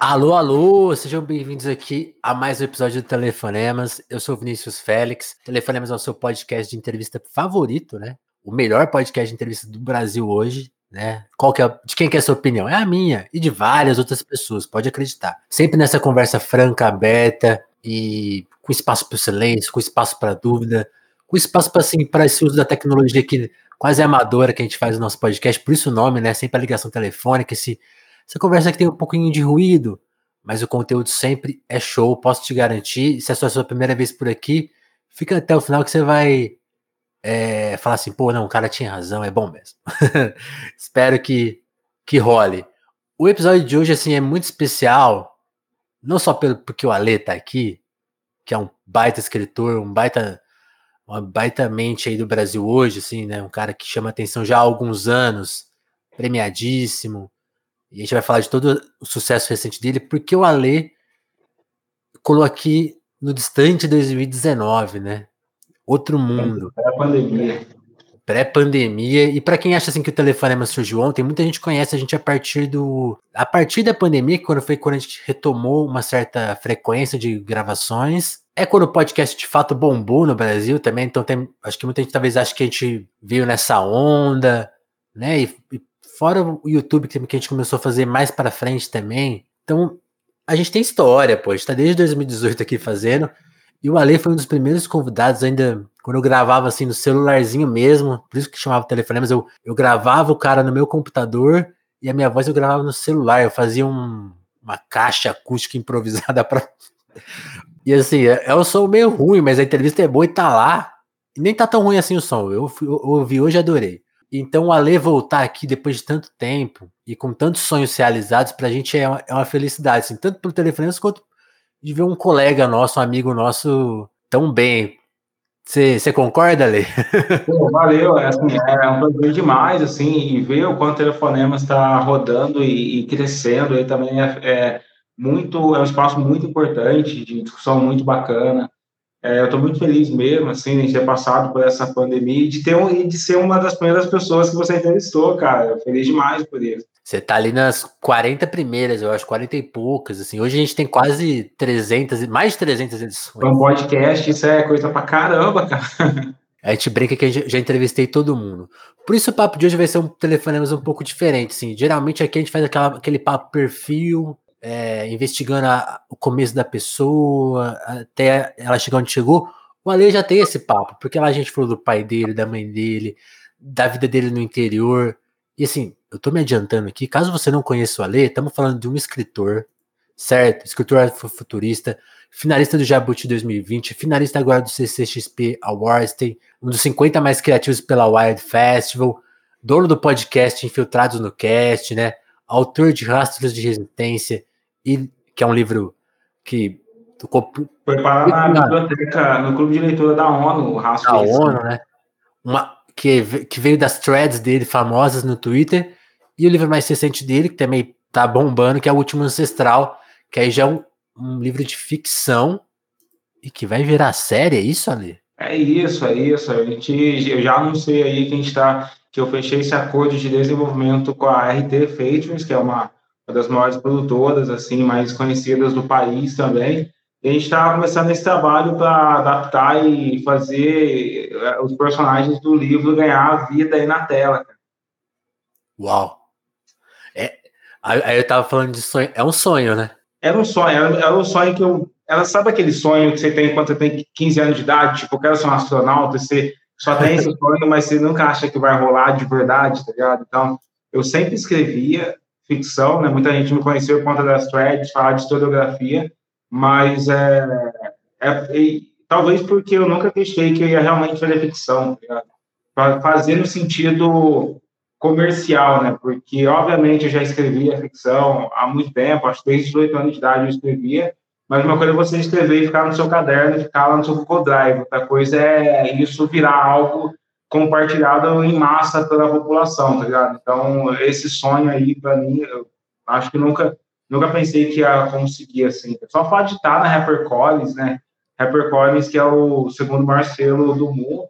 Alô, alô, sejam bem-vindos aqui a mais um episódio do Telefonemas. Eu sou Vinícius Félix. Telefonemas é o seu podcast de entrevista favorito, né? O melhor podcast de entrevista do Brasil hoje, né? Qual que é, de quem que é a sua opinião? É a minha e de várias outras pessoas, pode acreditar. Sempre nessa conversa franca, aberta e com espaço para o silêncio, com espaço para dúvida, com espaço para assim, esse uso da tecnologia que quase amadora que a gente faz no nosso podcast, por isso o nome, né? Sempre a ligação telefônica, esse essa conversa que tem um pouquinho de ruído, mas o conteúdo sempre é show, posso te garantir. Se é a sua primeira vez por aqui, fica até o final que você vai é, falar assim, pô, não, o cara tinha razão, é bom mesmo. Espero que, que role. O episódio de hoje, assim, é muito especial, não só pelo, porque o Ale tá aqui, que é um baita escritor, um baita, uma baita mente aí do Brasil hoje, assim, né, um cara que chama atenção já há alguns anos, premiadíssimo, e a gente vai falar de todo o sucesso recente dele, porque o Ale colou aqui no distante 2019, né? Outro mundo. Pré-pandemia. Pré-pandemia. E para quem acha assim que o telefonema surgiu ontem, muita gente conhece a gente a partir do. A partir da pandemia, quando foi quando a gente retomou uma certa frequência de gravações. É quando o podcast de fato bombou no Brasil também. Então tem. Acho que muita gente talvez ache que a gente veio nessa onda, né? E, e Fora o YouTube que a gente começou a fazer mais para frente também. Então, a gente tem história, pô. A gente tá desde 2018 aqui fazendo. E o Ale foi um dos primeiros convidados, ainda quando eu gravava assim no celularzinho mesmo, por isso que chamava telefonemas, eu, eu gravava o cara no meu computador e a minha voz eu gravava no celular. Eu fazia um, uma caixa acústica improvisada para. E assim, eu, é, eu sou meio ruim, mas a entrevista é boa e tá lá. E nem tá tão ruim assim o som. Eu ouvi hoje e adorei. Então, o Ale voltar aqui depois de tanto tempo e com tantos sonhos realizados, para a gente é uma, é uma felicidade, assim, tanto pelo telefone quanto de ver um colega nosso, um amigo nosso tão bem. Você concorda? Pô, valeu, é, assim, é um prazer demais, assim, e ver o quanto o telefonema está rodando e, e, crescendo, aí também é, é, muito, é um espaço muito importante, de discussão muito bacana, é, eu estou muito feliz mesmo, assim, de ter passado por essa pandemia e de, ter um, e de ser uma das primeiras pessoas que você entrevistou, cara. Feliz demais por isso. Você tá ali nas 40 primeiras, eu acho, 40 e poucas, assim. Hoje a gente tem quase 300, mais de 300 edições. Um podcast, isso é coisa pra caramba, cara. A gente brinca que eu já entrevistei todo mundo. Por isso o papo de hoje vai ser um telefonema um pouco diferente, assim. Geralmente aqui a gente faz aquela, aquele papo perfil, é, investigando a, o começo da pessoa, até ela chegar onde chegou, o Ale já tem esse papo, porque lá a gente falou do pai dele, da mãe dele, da vida dele no interior. E assim, eu tô me adiantando aqui, caso você não conheça o Ale, estamos falando de um escritor, certo? Escritor futurista, finalista do Jabuti 2020, finalista agora do CCXP Awards, tem um dos 50 mais criativos pela Wild Festival, dono do podcast Infiltrados no Cast, né? Autor de Rastros de Resistência, e que é um livro que foi parar na biblioteca, no clube de leitura da ONU, o. Da ONU, né? Uma, que, que veio das threads dele famosas no Twitter, e o livro mais recente dele, que também tá bombando, que é O Último Ancestral, que aí já é um, um livro de ficção e que vai virar série, é isso, Ali? É isso, é isso. A gente, eu já anunciei aí que a gente tá, que eu fechei esse acordo de desenvolvimento com a RT Features, que é uma uma das maiores produtoras, assim, mais conhecidas do país também. E a gente está começando esse trabalho para adaptar e fazer eh, os personagens do livro ganhar vida aí na tela. Uau! É, aí eu tava falando de sonho, é um sonho, né? Era um sonho, era, era um sonho que eu. Ela sabe aquele sonho que você tem quando você tem 15 anos de idade, tipo, eu quero ser um astronauta, você só tem esse sonho, mas você nunca acha que vai rolar de verdade, tá ligado? Então, eu sempre escrevia, ficção, né? Muita gente me conheceu por conta das threads, falar de historiografia, mas é, é talvez porque eu nunca testei que eu ia realmente fazer ficção, tá fazer no sentido comercial, né? Porque, obviamente, eu já escrevia ficção há muito tempo, acho que desde 18 anos de idade eu escrevia, mas uma coisa é você escrever e ficar no seu caderno, ficar lá no seu Google Drive, outra coisa é isso virar algo compartilhado em massa pela população, tá ligado? Então, esse sonho aí, para mim, eu acho que nunca, nunca pensei que ia conseguir, assim. Só o fato de estar na HarperCollins, né? HarperCollins, que é o segundo maior selo do mundo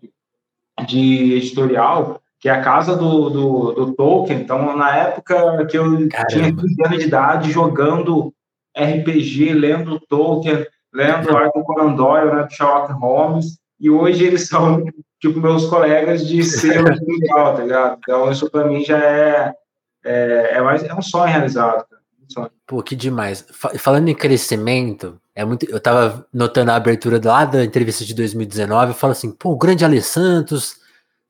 de editorial, que é a casa do, do, do Tolkien. Então, na época que eu Caramba. tinha 15 anos de idade, jogando RPG, lendo Tolkien, lendo Arthur Conan Doyle, né, Sherlock Holmes, e hoje eles são, tipo, meus colegas de selo mundial, tá ligado? Então, isso para mim já é, é, é, mais, é um sonho realizado. Pô, que demais. Falando em crescimento, é muito. Eu tava notando a abertura lá da entrevista de 2019, eu falo assim, pô, o grande Ale Santos,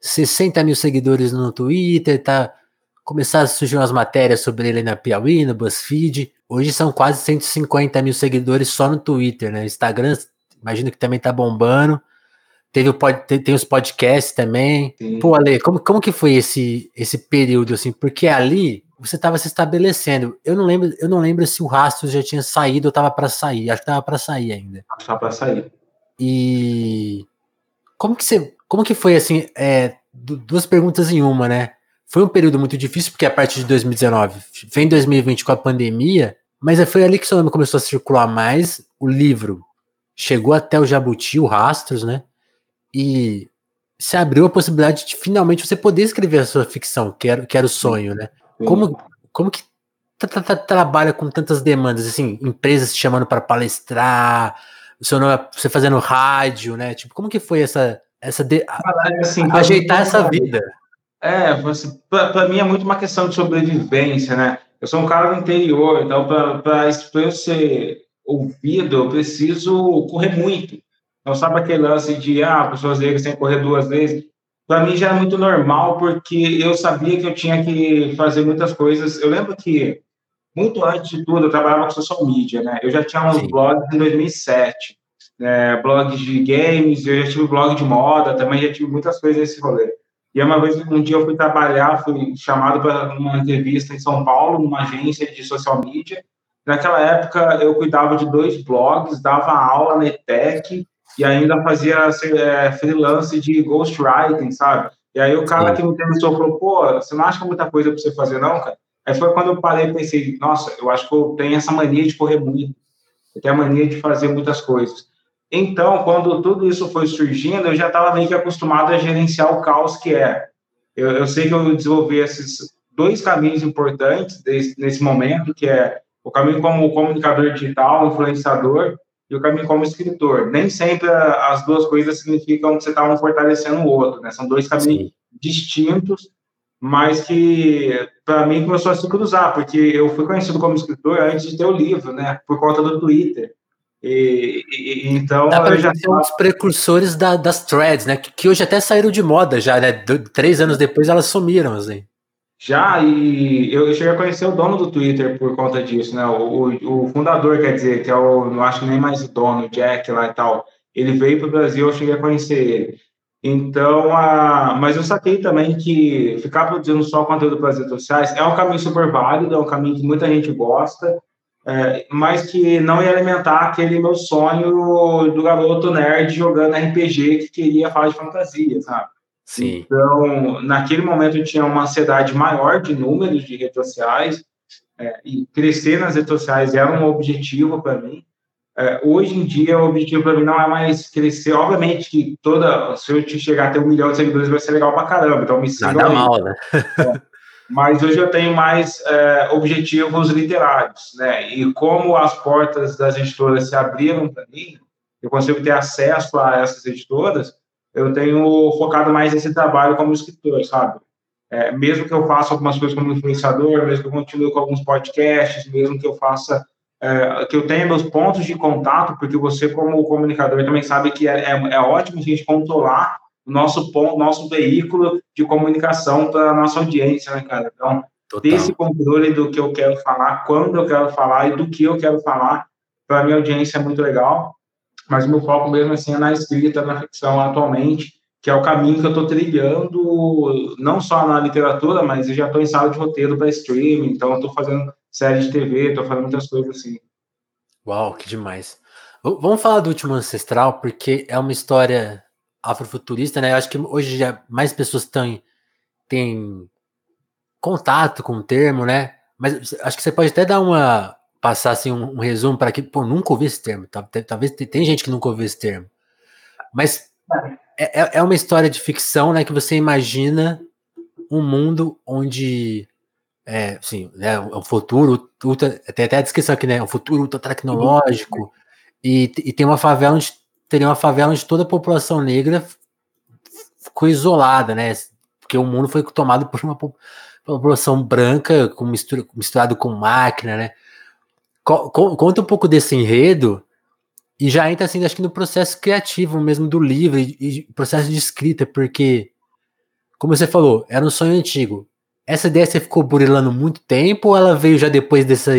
60 mil seguidores no Twitter, tá. Começaram a surgir umas matérias sobre ele na Piauí, no BuzzFeed. Hoje são quase 150 mil seguidores só no Twitter, né? Instagram, imagino que também tá bombando. Teve o pod, tem, tem, os podcasts também. Sim. Pô, Ale, como, como que foi esse, esse período, assim? Porque ali você estava se estabelecendo. Eu não lembro, eu não lembro se o rastro já tinha saído ou estava para sair. Acho que estava para sair ainda. Estava para sair. E como que você, como que foi assim? É, duas perguntas em uma, né? Foi um período muito difícil porque a partir de 2019 vem 2020 com a pandemia, mas foi ali que seu nome começou a circular mais. O livro chegou até o Jabuti, o Rastros, né? E se abriu a possibilidade de finalmente você poder escrever a sua ficção, que era, que era o sonho, né? Como, como que trabalha com tantas demandas, assim, empresas te chamando para palestrar, seu nome, você fazendo rádio, né? Tipo, como que foi essa, essa de, assim, ajeitar essa vida? É, para mim é muito uma questão de sobrevivência, né? Eu sou um cara do interior, então para eu ser ouvido, eu preciso correr muito. Não sabe aquele lance de, ah, pessoas negras têm que correr duas vezes para mim já era muito normal, porque eu sabia que eu tinha que fazer muitas coisas. Eu lembro que, muito antes de tudo, eu trabalhava com social media, né? Eu já tinha uns Sim. blogs em 2007, né? blogs de games, eu já tive blog de moda, também já tive muitas coisas nesse rolê. E uma vez, um dia eu fui trabalhar, fui chamado para uma entrevista em São Paulo, numa agência de social media. Naquela época, eu cuidava de dois blogs, dava aula na ETEC, e ainda fazia é, freelance de ghostwriting, sabe? E aí o cara Sim. que me entrevistou falou, pô, você não acha é muita coisa para você fazer, não, cara? Aí foi quando eu parei e pensei, nossa, eu acho que eu tenho essa mania de correr muito, eu tenho a mania de fazer muitas coisas. Então, quando tudo isso foi surgindo, eu já estava meio que acostumado a gerenciar o caos que é. Eu, eu sei que eu desenvolvi esses dois caminhos importantes desse, nesse momento, que é o caminho como comunicador digital, influenciador, e o caminho como escritor. Nem sempre as duas coisas significam que você está um fortalecendo o outro, né? São dois caminhos Sim. distintos, mas que para mim começou a se cruzar, porque eu fui conhecido como escritor antes de ter o livro, né? Por conta do Twitter. E, e, então Dá eu já ser um dos precursores da, das threads, né? Que, que, hoje até saíram de moda já, né? três anos depois elas sumiram, assim. Já, e eu cheguei a conhecer o dono do Twitter por conta disso, né? O, o, o fundador, quer dizer, que é o, não acho nem mais o dono, o Jack lá e tal. Ele veio para o Brasil, eu cheguei a conhecer ele. Então, a, mas eu saquei também que ficar produzindo só conteúdo para as redes sociais é um caminho super válido, é um caminho que muita gente gosta, é, mas que não ia alimentar aquele meu sonho do garoto nerd jogando RPG que queria falar de fantasia, sabe? Sim. Então, naquele momento eu tinha uma ansiedade maior de números de redes sociais, é, e crescer nas redes sociais era um objetivo para mim. É, hoje em dia, o objetivo para mim não é mais crescer. Obviamente que toda, se eu te chegar a ter um milhão de seguidores, vai ser legal para caramba. Então, me siga. Nada aí. mal, né? é. Mas hoje eu tenho mais é, objetivos literários, né? E como as portas das editoras se abriram para mim, eu consigo ter acesso a essas editoras eu tenho focado mais nesse trabalho como escritor, sabe? É, mesmo que eu faça algumas coisas como influenciador, mesmo que eu continue com alguns podcasts, mesmo que eu faça, é, que eu tenha meus pontos de contato, porque você, como comunicador, também sabe que é, é, é ótimo a gente controlar o nosso ponto, nosso veículo de comunicação para a nossa audiência, né, cara? Então, Total. ter esse controle do que eu quero falar, quando eu quero falar e do que eu quero falar, para a minha audiência é muito legal mas meu foco mesmo assim é na escrita, na ficção atualmente, que é o caminho que eu estou trilhando, não só na literatura, mas eu já estou em sala de roteiro para streaming, então estou fazendo série de TV, estou fazendo muitas coisas assim. Uau, que demais. Vamos falar do Último Ancestral, porque é uma história afrofuturista, né? Eu acho que hoje já mais pessoas têm, têm contato com o termo, né? Mas acho que você pode até dar uma, passar assim, um, um resumo para que, pô, nunca ouvi esse termo. Talvez tem gente que nunca ouviu esse termo. Mas é, é, é uma história de ficção, né? Que você imagina um mundo onde é, sim, né, um futuro, ultra, tem até a descrição aqui, né, um futuro ultra tecnológico, e, e tem uma favela onde teria uma favela onde toda a população negra ficou isolada, né, porque o mundo foi tomado por uma população branca com mistura, misturado com máquina, né, Conta um pouco desse enredo e já entra assim, acho que no processo criativo mesmo do livro e, e processo de escrita, porque, como você falou, era um sonho antigo. Essa ideia você ficou burilando muito tempo ou ela veio já depois dessa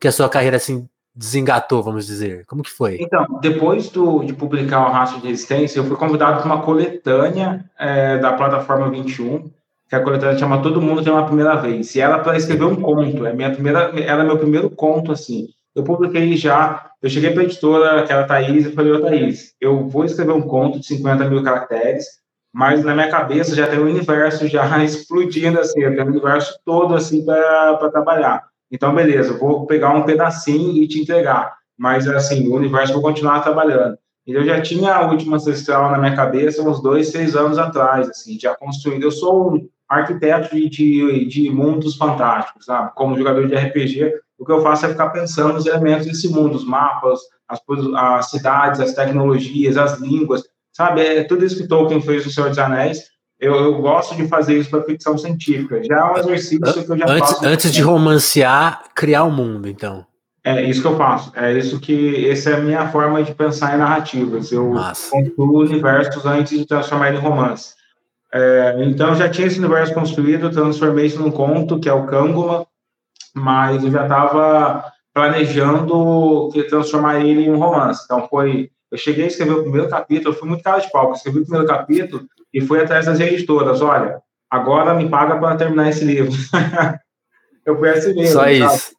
que a sua carreira assim desengatou, vamos dizer? Como que foi? Então, depois do, de publicar o Rastro de Resistência, eu fui convidado para uma coletânea é, da plataforma 21, que a coletânea chama Todo Mundo Tem Uma Primeira Vez. E ela para escrever um conto, é minha primeira, ela é meu primeiro conto, assim. Eu publiquei já, eu cheguei para a editora, que era a Thaís, e falei, ô Thaís, eu vou escrever um conto de 50 mil caracteres, mas na minha cabeça já tem um universo já explodindo, assim, eu tenho um universo todo, assim, para trabalhar. Então, beleza, vou pegar um pedacinho e te entregar. Mas, assim, o universo vou continuar trabalhando. Eu já tinha a última ancestral na minha cabeça uns dois, seis anos atrás, assim, já construindo. Eu sou um arquiteto de, de, de mundos fantásticos, sabe? Como jogador de RPG, o que eu faço é ficar pensando nos elementos desse mundo, os mapas, as, as cidades, as tecnologias, as línguas, sabe? É tudo isso que Tolkien fez no Senhor dos Anéis. Eu, eu gosto de fazer isso para ficção científica. Já é um exercício que eu já antes, faço. Antes de romancear, criar o um mundo, então. É isso que eu faço. É isso que essa é a minha forma de pensar em narrativas. Eu construo universos antes de transformar em romance. É, então, já tinha esse universo construído, transformei isso num conto, que é o Kanguma, mas eu já estava planejando transformar ele em um romance. Então, foi. Eu cheguei a escrever o primeiro capítulo, fui muito cara de pau, escrevi o primeiro capítulo e fui atrás das editoras. Olha, agora me paga para terminar esse livro. eu fui assim mesmo. Só sabe? isso.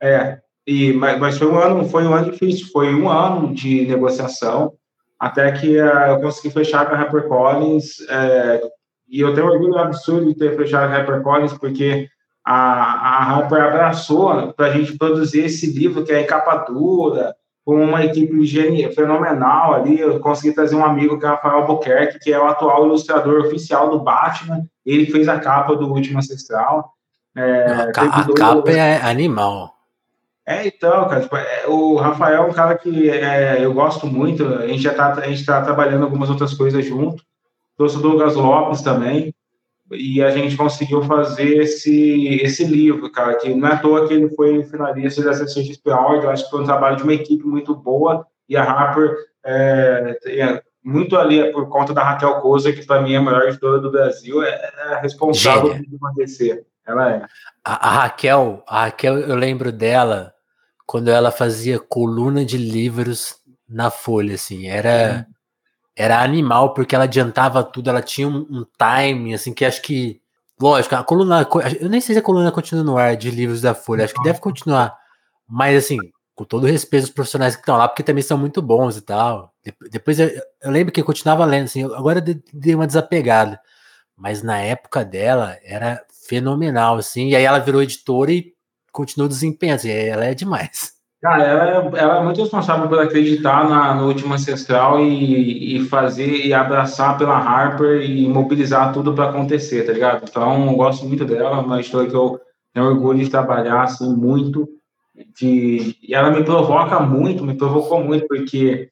É, e, mas, mas, foi um ano, foi um ano difícil, foi um ano de negociação até que uh, eu consegui fechar com a HarperCollins, é, e eu tenho um orgulho absurdo de ter fechado a HarperCollins, porque a, a Harper abraçou para a gente produzir esse livro, que é em capa dura, com uma equipe genial, fenomenal ali, eu consegui trazer um amigo, que é o Rafael Albuquerque, que é o atual ilustrador oficial do Batman, ele fez a capa do Último Ancestral. É, a, a capa é animal. É, então, cara, tipo, é, o Rafael é um cara que é, eu gosto muito, a gente já tá, a gente tá trabalhando algumas outras coisas junto, trouxe o Douglas Lopes também, e a gente conseguiu fazer esse, esse livro, cara, que não é à toa que ele foi finalista da CCXP Award, eu acho que foi um trabalho de uma equipe muito boa, e a Harper é, é muito ali por conta da Raquel Cousa, que para mim é a maior editora do Brasil, é, é responsável por acontecer. Ela é. A, a Raquel, a Raquel, eu lembro dela quando ela fazia coluna de livros na Folha, assim, era era animal porque ela adiantava tudo, ela tinha um, um timing, assim, que acho que, lógico, a coluna, eu nem sei se a coluna continua no ar de livros da Folha, acho que deve continuar, mas assim, com todo respeito aos profissionais que estão lá, porque também são muito bons e tal. Depois eu, eu lembro que eu continuava lendo, assim, agora dei uma desapegada, mas na época dela era fenomenal, assim, e aí ela virou editora e continua desempenhando. Ela é demais. Cara, ela é, ela é muito responsável por acreditar na, no último ancestral e, e fazer e abraçar pela Harper e mobilizar tudo para acontecer, tá ligado? Então, eu gosto muito dela, uma história que eu tenho orgulho de trabalhar assim muito. De, e ela me provoca muito, me provocou muito, porque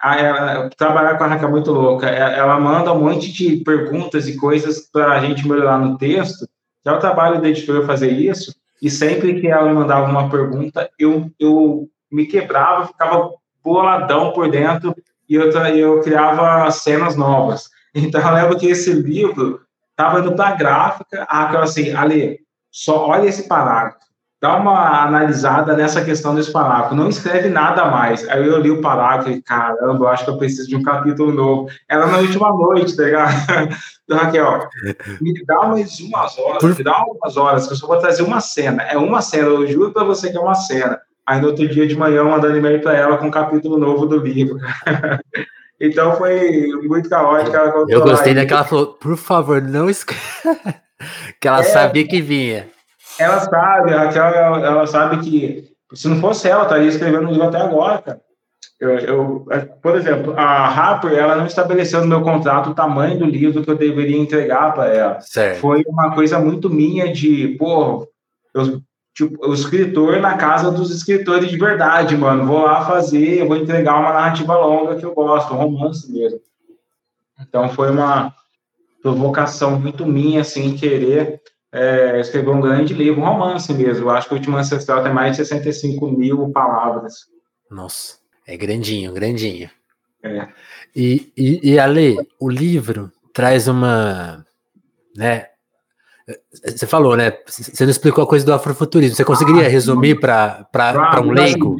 a, a, trabalhar com a Raquel é muito louca. Ela, ela manda um monte de perguntas e coisas para a gente melhorar no texto. Já é o trabalho da editora fazer isso, e sempre que ela mandava uma pergunta, eu, eu me quebrava, ficava boladão por dentro e eu, eu criava cenas novas. Então, eu lembro que esse livro estava indo para a gráfica, a assim, Ali, só olha esse parágrafo, dá uma analisada nessa questão desse parágrafo, não escreve nada mais. Aí eu li o parágrafo e, caramba, eu acho que eu preciso de um capítulo novo. Era na última noite, tá ligado? Então, Raquel, me dá mais umas horas, me dá umas horas, que eu só vou trazer uma cena. É uma cena, eu juro para você que é uma cena. Aí no outro dia de manhã, mandando e-mail para ela com um capítulo novo do livro. então foi muito caótico. Eu gostei daquela falou, por favor, não escreva. que ela é, sabia que vinha. Ela sabe, a Raquel, ela, ela, sabe que se não fosse ela, estaria escrevendo o livro até agora, cara. Eu, eu, por exemplo, a Harper, ela não estabeleceu no meu contrato o tamanho do livro que eu deveria entregar para ela. Certo. Foi uma coisa muito minha de, pô, eu, tipo, o escritor na casa dos escritores de verdade, mano. Vou lá fazer, eu vou entregar uma narrativa longa que eu gosto, um romance mesmo. Então foi uma provocação muito minha, assim, querer é, escrever um grande livro, um romance mesmo. Eu acho que o Último Ancestral tem mais de 65 mil palavras. Nossa, é grandinho, grandinho. É. E, e, e Ale, o livro traz uma, né, você falou, né? Você não explicou a coisa do afrofuturismo. Você conseguiria ah, resumir para um leigo?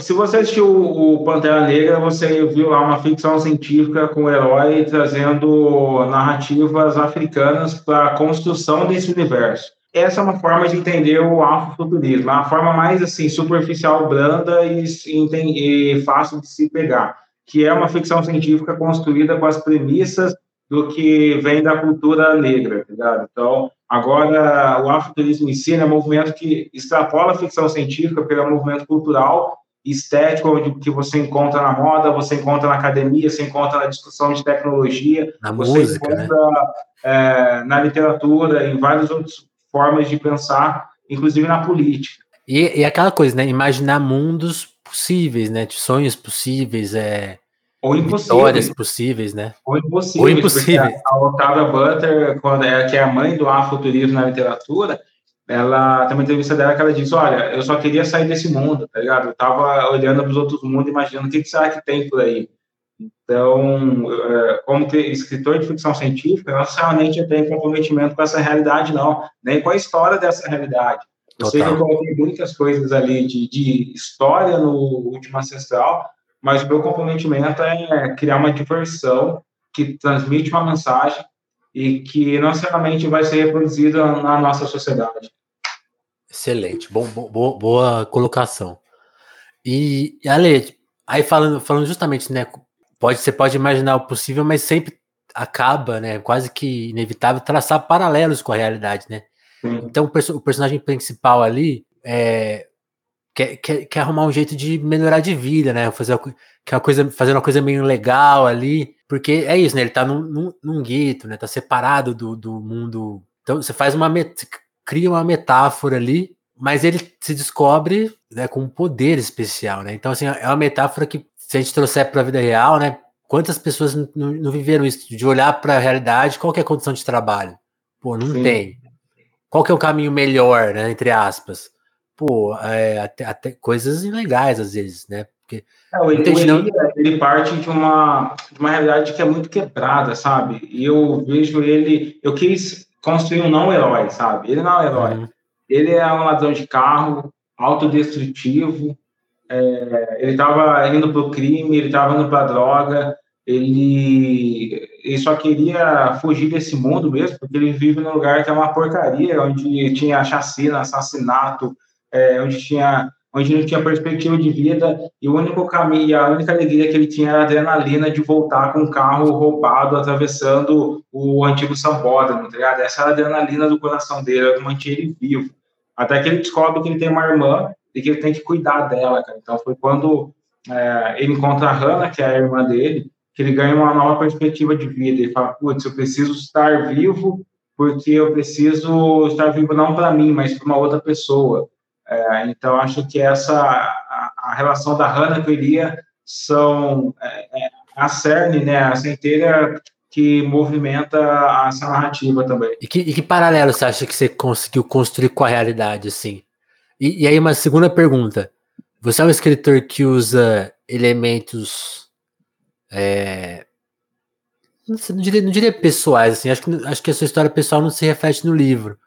Se você assistiu o Pantera Negra, você viu lá uma ficção científica com o herói trazendo narrativas africanas para a construção desse universo. Essa é uma forma de entender o afrofuturismo, a forma mais assim superficial, branda e, e fácil de se pegar, que é uma ficção científica construída com as premissas do que vem da cultura negra, tá ligado? Então, agora, o afrofuturismo em si é um movimento que extrapola a ficção científica, é um movimento cultural estético, onde que você encontra na moda, você encontra na academia, você encontra na discussão de tecnologia, na você música, encontra né? é, na literatura, em várias outras formas de pensar, inclusive na política. E, e aquela coisa, né? Imaginar mundos possíveis, né? De sonhos possíveis, é... Ou impossíveis. Possíveis, né? Ou impossíveis. Ou impossíveis. A Octavia Butler, quando é, que é a mãe do afrofuturismo na literatura, ela tem uma entrevista dela que ela diz, olha, eu só queria sair desse mundo, tá ligado? Eu tava olhando para os outros mundos, imaginando o que, que será que tem por aí. Então, é, como escritor de ficção científica, não necessariamente eu tenho comprometimento com essa realidade, não, nem com a história dessa realidade. Eu sei que eu coloquei muitas coisas ali de, de história no Último Ancestral, mas o meu comprometimento é criar uma diversão que transmite uma mensagem e que não necessariamente vai ser reproduzida na nossa sociedade. Excelente, bom, boa, boa colocação. E, Ale, aí falando, falando justamente, né, pode, você pode imaginar o possível, mas sempre acaba, né, quase que inevitável, traçar paralelos com a realidade, né? Sim. Então o, perso o, personagem principal ali é, quer, quer, quer arrumar um jeito de melhorar de vida, né? Fazer, quer uma coisa, fazer uma coisa meio legal ali, porque é isso, né? Ele tá num, num, num gueto, né? Tá separado do, do mundo. Então você faz uma cria uma metáfora ali, mas ele se descobre né, com um poder especial, né? Então, assim, é uma metáfora que, se a gente trouxer para a vida real, né? Quantas pessoas não, não viveram isso, de olhar para a realidade, qual é a condição de trabalho? Pô, não Sim. tem. Qual que é o caminho melhor, né? Entre aspas. Pô, é, até, até coisas ilegais às vezes, né? Porque é, o, Eli, não... ele parte de uma, de uma realidade que é muito quebrada, sabe? E eu vejo ele, eu quis construir um não herói, sabe? Ele não é um herói. Uhum. Ele é um ladrão de carro, autodestrutivo. É, ele estava indo para o crime, ele estava indo para a droga. Ele, ele só queria fugir desse mundo mesmo, porque ele vive num lugar que é uma porcaria, onde tinha chacina, assassinato, é, onde tinha onde não tinha perspectiva de vida e o único caminho, a única alegria que ele tinha era a adrenalina de voltar com um carro roubado atravessando o antigo Sambódromo, tá ligado? Essa era a adrenalina do coração dele, era mantinha ele vivo. Até que ele descobre que ele tem uma irmã e que ele tem que cuidar dela, cara. Então foi quando é, ele encontra a Hannah, que é a irmã dele, que ele ganha uma nova perspectiva de vida. Ele fala, putz, eu preciso estar vivo porque eu preciso estar vivo não para mim, mas para uma outra pessoa. É, então, acho que essa a, a, relação da Hannah com Elia são é, é, a cerne, né, a centelha que movimenta essa narrativa também. E que, e que, paralelo você acha que você conseguiu construir com a realidade, assim? E, e aí, uma segunda pergunta. Você é um escritor que usa elementos. É, não, diria, não diria pessoais, assim, acho que, acho que a sua história pessoal não se reflete no livro,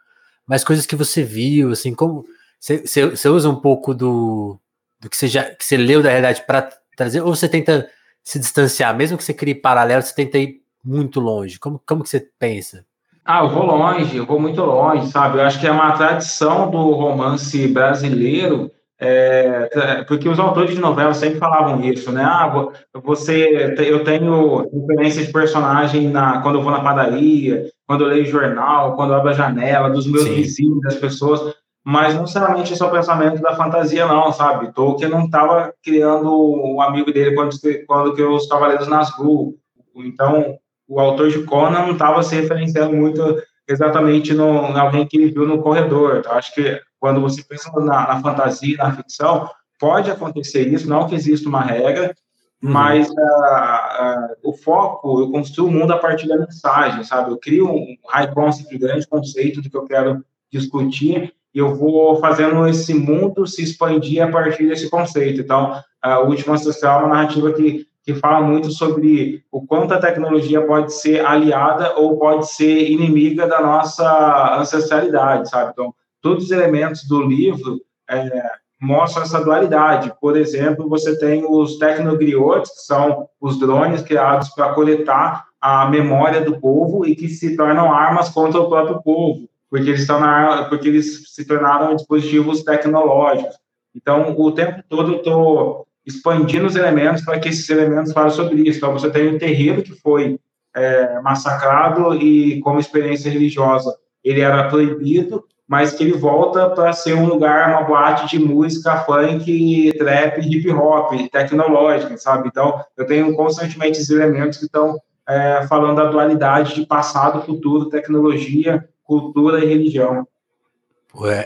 mas coisas que você viu, assim, como você usa um pouco do, do que, você já, que você leu da realidade para trazer, ou você tenta se distanciar, mesmo que você crie paralelo, você tenta ir muito longe? Como, como que você pensa? Ah, eu vou longe, eu vou muito longe, sabe? Eu acho que é uma tradição do romance brasileiro, é, porque os autores de novela sempre falavam isso, né? Ah, você, eu tenho referência de personagem na, quando eu vou na padaria, quando eu leio jornal, quando eu abro a janela, dos meus Sim. vizinhos, das pessoas. Mas não necessariamente esse é o pensamento da fantasia, não, sabe? Tolkien não estava criando o um amigo dele quando, quando criou os Cavaleiros Nazgûl. Então, o autor de Conan não estava se referenciando muito exatamente no, em alguém que ele viu no corredor. Então, acho que quando você pensa na, na, fantasia, na ficção, pode acontecer isso, não que exista uma regra, uhum. mas uh, uh, o foco, eu construo o mundo a partir da mensagem, sabe? Eu crio um high concept, grande conceito do que eu quero discutir, e eu vou fazendo esse mundo se expandir a partir desse conceito. Então, o Último Ancestral é uma narrativa que, que fala muito sobre o quanto a tecnologia pode ser aliada ou pode ser inimiga da nossa ancestralidade, sabe? Então, todos os elementos do livro é, mostram essa dualidade. Por exemplo, você tem os tecnogriotes, que são os drones criados para coletar a memória do povo e que se tornam armas contra o próprio povo porque eles na, porque eles se tornaram dispositivos tecnológicos. Então, o tempo todo eu estou expandindo os elementos para que esses elementos falem sobre isso. Então, você tem um terreiro que foi é, massacrado e, como experiência religiosa, ele era proibido, mas que ele volta para ser um lugar, uma boate de música funk, trap, hip hop, tecnológica, sabe? Então, eu tenho constantemente esses elementos que estão é, falando da dualidade de passado, futuro, tecnologia cultura e religião.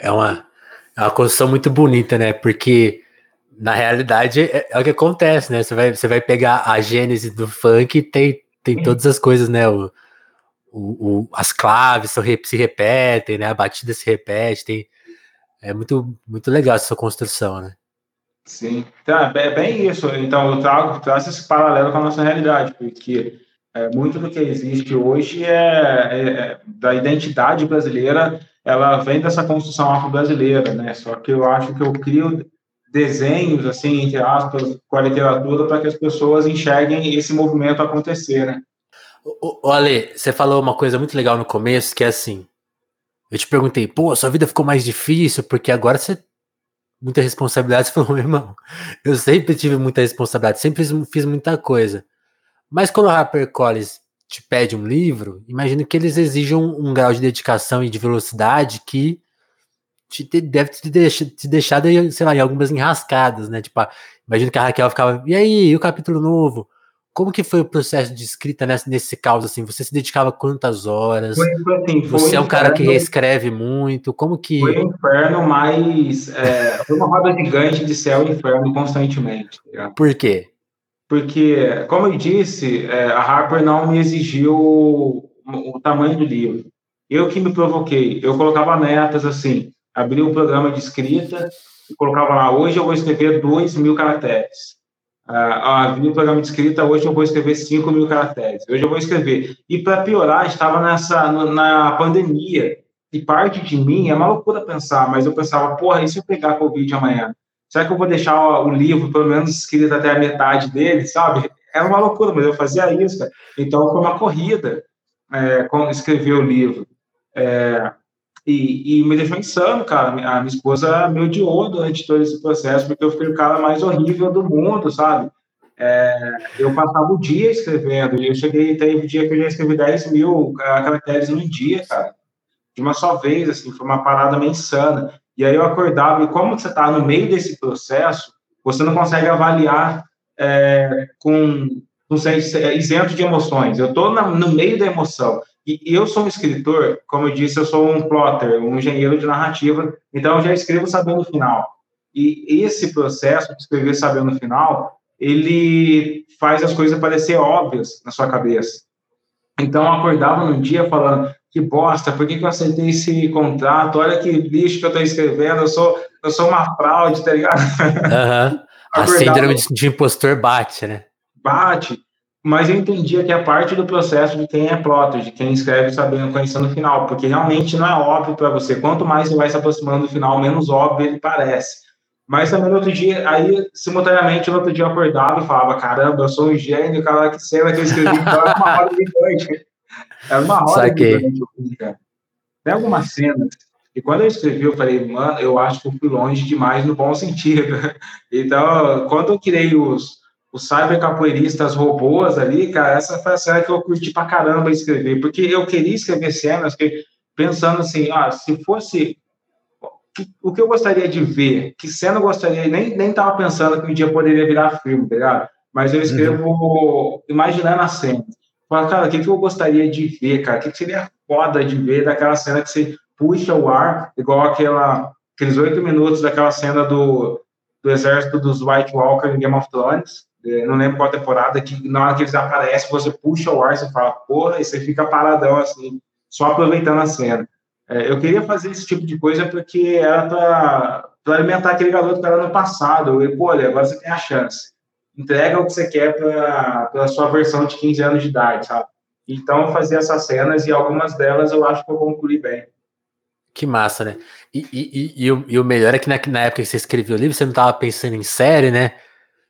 É uma, é uma construção muito bonita, né? Porque na realidade é, é, o que acontece, né? Você vai, você vai pegar a gênese do funk e tem, tem todas as coisas, né? O, o, o, as claves se repetem, né? A batida se repete, tem, é muito, muito legal essa construção, né? Sim, então, é bem isso. Então, eu trago, trago esse paralelo com a nossa realidade, porque é, muito do que existe hoje é, é, é, da identidade brasileira, ela vem dessa construção afro-brasileira, né? Só que eu acho que eu crio desenhos, assim, entre aspas, com a literatura para que as pessoas enxerguem esse movimento acontecer, né? O, o Ale, você falou uma coisa muito legal no começo, que é assim, eu te perguntei, pô, sua vida ficou mais difícil, porque agora você muita responsabilidade, você falou, meu irmão, eu sempre tive muita responsabilidade, sempre fiz, fiz muita coisa. Mas quando a HarperCollins te pede um livro, imagino que eles exijam um grau de dedicação e de velocidade que te, deve te, deixar, te deixar, sei lá, em algumas enrascadas, né? Tipo, imagino que a Raquel ficava, e aí, e o capítulo novo? Como que foi o processo de escrita nesse, nesse caos, assim? Você se dedicava quantas horas? Foi, assim, foi Você é um cara que reescreve muito, como que... Foi um inferno, mas é, foi uma roda gigante de céu e inferno constantemente. Tá Por quê? Porque, como eu disse, é, a Harper não me exigiu o, o tamanho do livro. Eu que me provoquei. Eu colocava metas assim, abria um programa de escrita e colocava lá, hoje eu vou escrever 2 mil caracteres. Ah, abri um programa de escrita, hoje eu vou escrever 5 mil caracteres. Hoje eu vou escrever. E para piorar, estava nessa na pandemia. E parte de mim, é uma loucura pensar, mas eu pensava, porra, e se eu pegar Covid amanhã? Será que eu vou deixar o livro, pelo menos, escrito até a metade dele, sabe? Era uma loucura, mas eu fazia isso. Cara. Então, foi uma corrida é, quando o livro. É, e, e, me deixou insano, cara. A minha esposa me odiou durante todo esse processo, porque eu fui o cara mais horrível do mundo, sabe? É, eu passava o dia escrevendo, e eu cheguei, teve um dia que eu já escrevi 10 mil caracteres num dia, cara. De uma só vez, assim, foi uma parada meio insana. E aí eu acordava, e como você está no meio desse processo, você não consegue avaliar é, com, com isento de emoções. Eu estou no meio da emoção. E eu sou um escritor, como eu disse, eu sou um plotter, um engenheiro de narrativa, então eu já escrevo sabendo o final. E esse processo de escrever sabendo o final, ele faz as coisas parecer óbvias na sua cabeça. Então eu acordava num dia falando, que bosta, por que, que eu aceitei esse contrato? Olha que lixo que eu estou escrevendo, eu sou, eu sou uma fraude, tá ligado? Uhum. A síndrome de, de impostor bate, né? Bate, mas eu entendia que é parte do processo de quem é plotter, de quem escreve sabendo, conhecendo o final, porque realmente não é óbvio para você. Quanto mais você vai se aproximando do final, menos óbvio ele parece. Mas também no outro dia, aí, simultaneamente, no outro dia eu acordava e falava: caramba, eu sou um gênio, cara, que cena que eu escrevi, então é uma hora de noite. Era uma roda de Tem algumas cenas e quando eu escrevi, eu falei, mano, eu acho que eu fui longe demais no bom sentido. Então, quando eu criei os, os cyber capoeiristas robôs ali, cara, essa foi a cena que eu curti pra caramba escrever, porque eu queria escrever cenas que, pensando assim, ah, se fosse o que eu gostaria de ver, que cena eu gostaria, nem, nem tava pensando que um dia poderia virar filme, tá ligado? Mas eu escrevo uhum. imaginando a cena. Fala, cara, o que, que eu gostaria de ver, cara? O que, que seria foda de ver daquela cena que você puxa o ar, igual aquela, aqueles oito minutos daquela cena do, do exército dos White Walker em Game of Thrones, é, não lembro qual temporada, que na hora que eles aparecem, você puxa o ar, você fala, porra, e você fica paradão assim, só aproveitando a cena. É, eu queria fazer esse tipo de coisa porque era para alimentar aquele garoto que era no passado. Eu, pô, olha, agora você tem a chance. Entrega o que você quer para a sua versão de 15 anos de idade, sabe? Então, eu fazia essas cenas e algumas delas eu acho que eu concluí bem. Que massa, né? E, e, e, e, o, e o, melhor é que na, na, época que você escreveu o livro, você não estava pensando em série, né?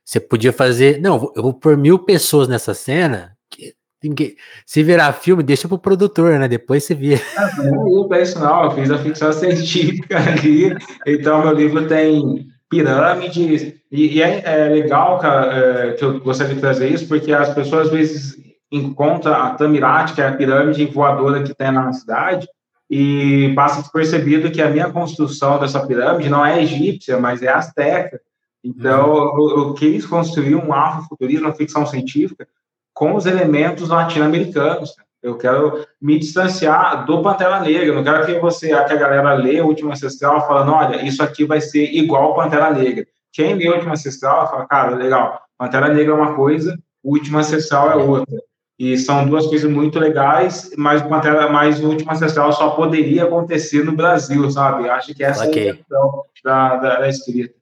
Você podia fazer. Não, eu vou pôr mil pessoas nessa cena. Que, se virar filme, deixa pro produtor, né? Depois você vira. Não é isso, não. Eu fiz a ficção científica ali. Então, meu livro tem pirâmides. E, é, é, legal, cara, é, que eu gostaria de trazer isso, porque as pessoas às vezes encontram a Tamirati, que é a pirâmide voadora que tem na cidade, e passa despercebido que a minha construção dessa pirâmide não é egípcia, mas é asteca. Então, uhum. eu, eu, quis construir um afrofuturismo, uma ficção científica, com os elementos latino-americanos. Eu quero me distanciar do Pantera Negra. Eu não quero que você, que a galera lê o Último Ancestral falando, olha, isso aqui vai ser igual Pantera Negra. Quem lê o Último Ancestral fala, cara, legal, Pantera Negra é uma coisa, o Último Ancestral é outra. E são duas coisas muito legais, mas o Pantera, mais o último ancestral só poderia acontecer no Brasil, sabe? Acho que essa okay. é a questão da, da, da escrita.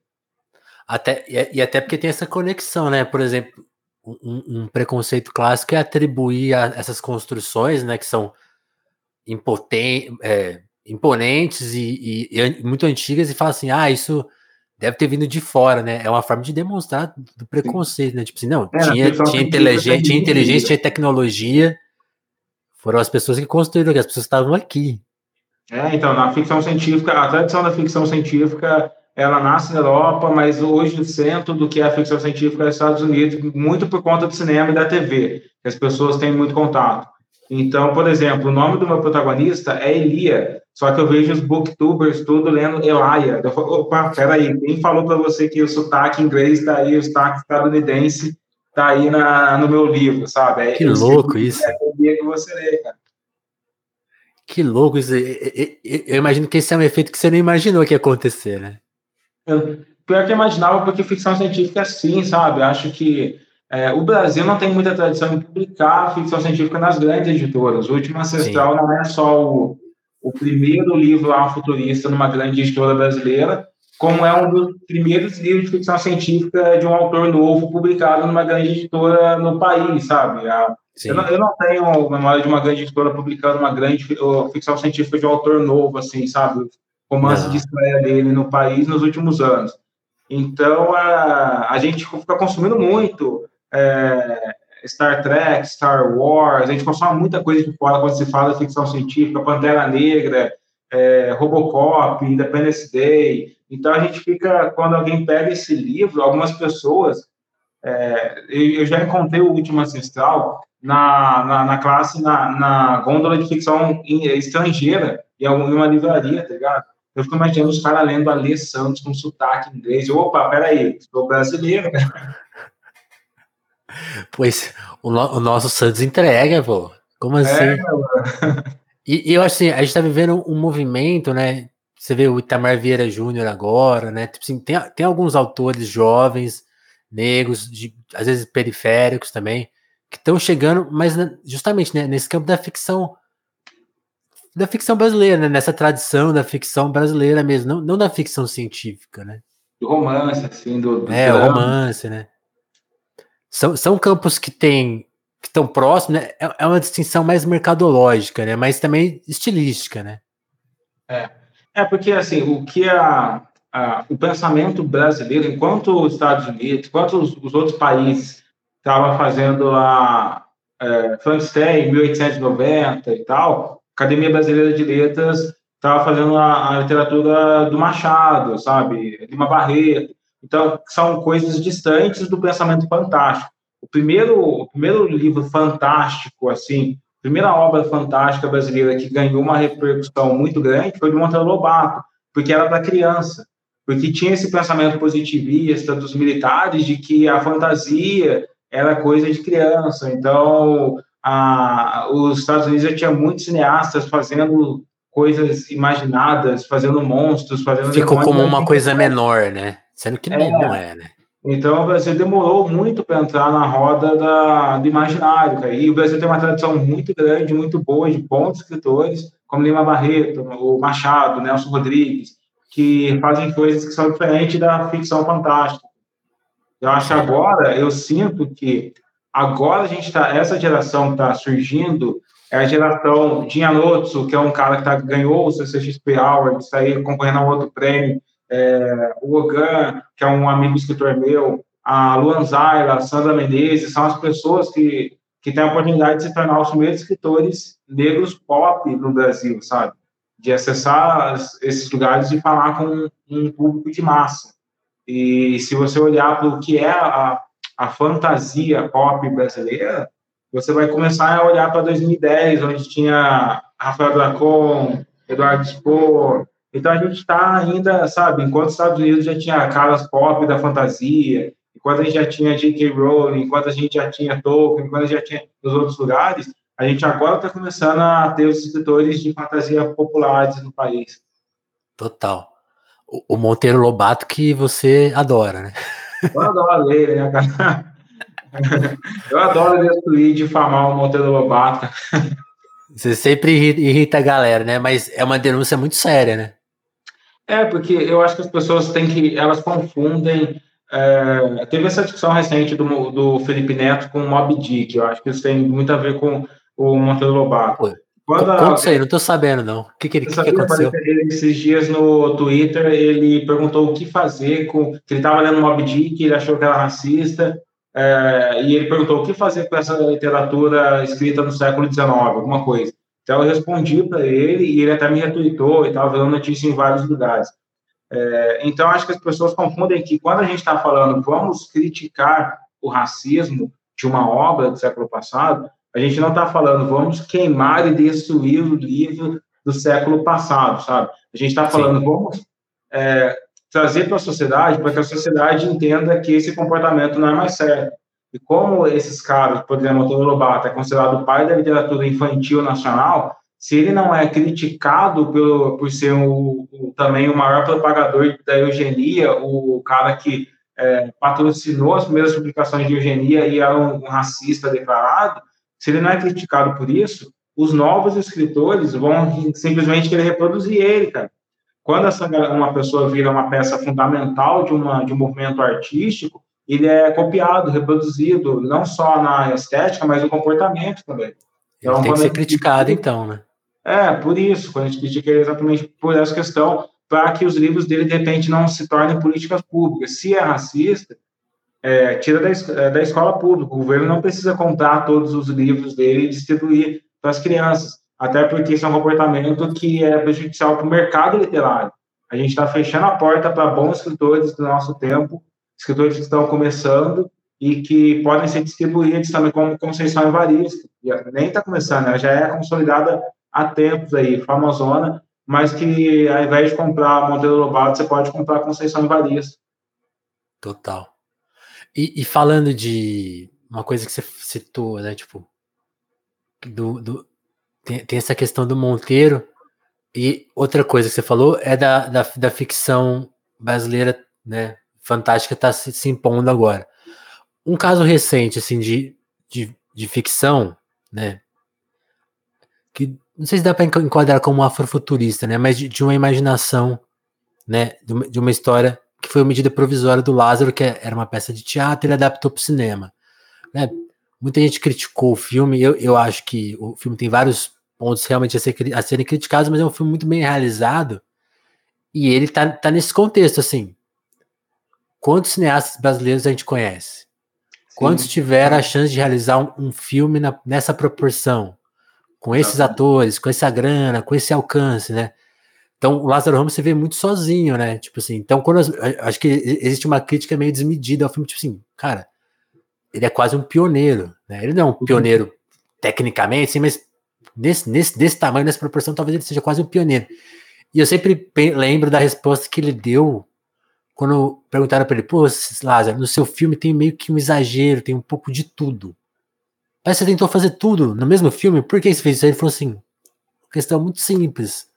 Até, e, até porque tem essa conexão, né? Por exemplo, um, um preconceito clássico é atribuir a essas construções, né, que são impoten, é, imponentes e, e, e, muito antigas, e falar assim, ah, isso deve ter vindo de fora, né? É uma forma de demonstrar do preconceito, né? Tipo assim, não, é, tinha, tinha, inteligência, tinha inteligência, tinha tecnologia, foram as pessoas que construíram, que as pessoas estavam aqui. É, então, na ficção científica, a tradição da ficção científica, ela nasce na Europa, mas hoje o centro do que é a ficção científica é os Estados Unidos, muito por conta do cinema e da TV, que as pessoas têm muito contato. Então, por exemplo, o nome do meu protagonista é Elia, só que eu vejo os booktubers tudo lendo Elia. Eu falo, opa, peraí, quem falou para você que o sotaque inglês está aí, o sotaque estadunidense está aí na, no meu livro, sabe? É, que louco isso. É que você lê, cara. Que louco isso. Eu imagino que esse é um efeito que você não imaginou que ia acontecer, né? Eu, pior que eu imaginava, porque ficção científica é assim, sabe? Acho que é, o Brasil não tem muita tradição em publicar ficção científica nas grandes editoras. O Último Ancestral Sim. não é só o, o primeiro livro futurista numa grande editora brasileira, como é um dos primeiros livros de ficção científica de um autor novo publicado numa grande editora no país, sabe? A, eu, não, eu, não, tenho memória de uma grande editora publicando uma grande ficção científica de um autor novo, assim, sabe? Romance não. de estreia dele no país nos últimos anos. Então, a, a gente fica consumindo muito é, Star Trek, Star Wars, a gente consome muita coisa de fora quando se fala de ficção científica, Pantera Negra, é, Robocop, Independence Day. Então a gente fica, quando alguém pega esse livro, algumas pessoas, é, eu já encontrei o Último Ancestral na, na, na classe, na, na gôndola de ficção estrangeira, em uma livraria, tá ligado? Eu fico imaginando os caras lendo Alê Santos com sotaque inglês. Opa, peraí, sou brasileiro, cara. Pois o, no, o, nosso Santos entrega, pô. Como assim? É, e, e, eu acho assim, a gente tá vivendo um movimento, né? Você vê o Itamar Vieira Júnior agora, né? Tipo assim, tem, tem alguns autores jovens, negros, de, às vezes periféricos também, que estão chegando, mas justamente né, nesse campo da ficção da ficção brasileira, né? nessa tradição da ficção brasileira mesmo, não, não da ficção científica, né? Do romance, assim, do, do é, o romance, né? São, são campos que têm que estão próximos, né? É, é uma distinção mais mercadológica, né? Mas também estilística, né? É, é porque assim, o que a, a o pensamento brasileiro, enquanto os Estados Unidos, enquanto os, os outros países estavam fazendo a é, Frankenstein em 1890 e tal, a Academia Brasileira de Letras estava fazendo a, a, literatura do Machado, sabe, Lima Barreto. Então, são coisas distantes do pensamento fantástico. O primeiro, o primeiro livro fantástico, assim, a primeira obra fantástica brasileira que ganhou uma repercussão muito grande foi do Monteiro Lobato, porque era para criança. Porque tinha esse pensamento positivista dos militares de que a fantasia era coisa de criança. Então, a, os Estados Unidos já tinha muitos cineastas fazendo coisas imaginadas, fazendo monstros, fazendo. Ficou como uma coisa menor, né? Sendo que é, não é, né? Então, o Brasil demorou muito para entrar na roda da, do imaginário, cara. E o Brasil tem uma tradição muito grande, muito boa, de bons escritores, como Lima Barreto, o Machado, Nelson Rodrigues, que fazem coisas que são diferentes da ficção fantástica. Eu acho que agora, eu sinto que agora a gente está, essa geração que está surgindo é a geração de Anotsu, que é um cara que tá, ganhou o CCXP Award, está aí concorrendo a outro prêmio, é, o Ogan, que é um amigo escritor meu, a Luan Zaira, a Sandra Menezes, são as pessoas que, que têm a oportunidade de se tornar os primeiros escritores negros pop no Brasil, sabe? De acessar esses lugares e falar com um público de massa. E se você olhar para o que é a, a fantasia pop brasileira, você vai começar a olhar para 2010, onde tinha Rafael Dracon, Eduardo Spohr, então a gente está ainda, sabe, enquanto os Estados Unidos já tinha caras pop da fantasia, enquanto a gente já tinha J.K. Rowling, enquanto a gente já tinha Tolkien, enquanto a gente já tinha nos outros lugares, a gente agora está começando a ter os escritores de fantasia populares no país. Total. O, Monteiro Lobato que você adora, né? Eu adoro ler, né, cara? Eu adoro destruir, difamar o Monteiro Lobato. Você sempre irrita a galera, né? Mas é uma denúncia muito séria, né? É, porque eu acho que as pessoas têm que. Elas confundem. É, teve essa discussão recente do, do Felipe Neto com o Mob Dick. Eu acho que isso tem muito a ver com o Monteiro Lobato. Quando a, Conta isso aí, não tô sabendo, não. O que, que, que, que aconteceu? Esses dias no Twitter, ele perguntou o que fazer com. Que ele estava lendo Mob Dick, ele achou que era racista, é, e ele perguntou o que fazer com essa literatura escrita no século XIX, alguma coisa. Então eu respondi para ele e ele até me retweetou e estava dando notícia em vários lugares. É, então acho que as pessoas confundem que quando a gente está falando vamos criticar o racismo de uma obra do século passado, a gente não está falando vamos queimar e destruir o livro do século passado, sabe? A gente está falando Sim. vamos é, trazer para a sociedade para que a sociedade entenda que esse comportamento não é mais certo. E como esses caras, por exemplo, Antônio Lobato é considerado o pai da literatura infantil nacional, se ele não é criticado pelo, por ser o, o, também o maior propagador da eugenia, o cara que é, patrocinou as primeiras publicações de eugenia e era um, um racista declarado, se ele não é criticado por isso, os novos escritores vão simplesmente querer reproduzir ele, cara. Quando essa, uma pessoa vira uma peça fundamental de, uma, de um movimento artístico, ele é copiado, reproduzido, não só na estética, mas no comportamento também. Então, tem que ser criticado, critica, então, né? É, por isso, quando a gente critica ele exatamente por essa questão, para que os livros dele, de repente, não se tornem políticas públicas. Se é racista, é, tira da, é, da escola pública. O governo não precisa comprar todos os livros dele e distribuir para as crianças, até porque isso é um comportamento que é prejudicial para o mercado literário. A gente está fechando a porta para bons escritores do nosso tempo escritores que estão começando e que podem ser distribuídos também como Conceição Evaristo. Nem está começando, ela já é consolidada há tempos aí, famosona, mas que ao invés de comprar Monteiro Lobato, você pode comprar Conceição Evaristo. Total. E, e, falando de uma coisa que você citou, né, tipo, do, do tem, tem, essa questão do Monteiro, e outra coisa que você falou é da, da, da ficção brasileira, né, fantástica está se, se, impondo agora. Um caso recente, assim, de, de, de ficção, né? Que não sei se dá para enquadrar como afrofuturista, né? Mas de, de uma imaginação, né? De uma, de uma, história que foi uma medida provisória do Lázaro, que era uma peça de teatro, ele adaptou para o cinema. Né? Muita gente criticou o filme, eu, eu acho que o filme tem vários pontos realmente a, ser, a serem criticados, mas é um filme muito bem realizado, e ele tá, tá nesse contexto, assim, Quantos cineastas brasileiros a gente conhece? Sim. Quantos tiveram a chance de realizar um, um filme na, nessa proporção? Com esses atores, com essa grana, com esse alcance, né? Então, o Lázaro Ramos você vê muito sozinho, né? Tipo assim, então, quando acho que existe uma crítica meio desmedida ao filme, tipo assim, cara, ele é quase um pioneiro, né? Ele não é um uhum. pioneiro tecnicamente, assim, mas nesse, nesse, desse tamanho, nessa proporção, talvez ele seja quase um pioneiro. E eu sempre lembro da resposta que ele deu quando perguntaram para ele, pô, Lázaro, no seu filme tem meio que um exagero, tem um pouco de tudo. Mas você tentou fazer tudo no mesmo filme, por que você fez isso? Ele falou assim, questão muito simples.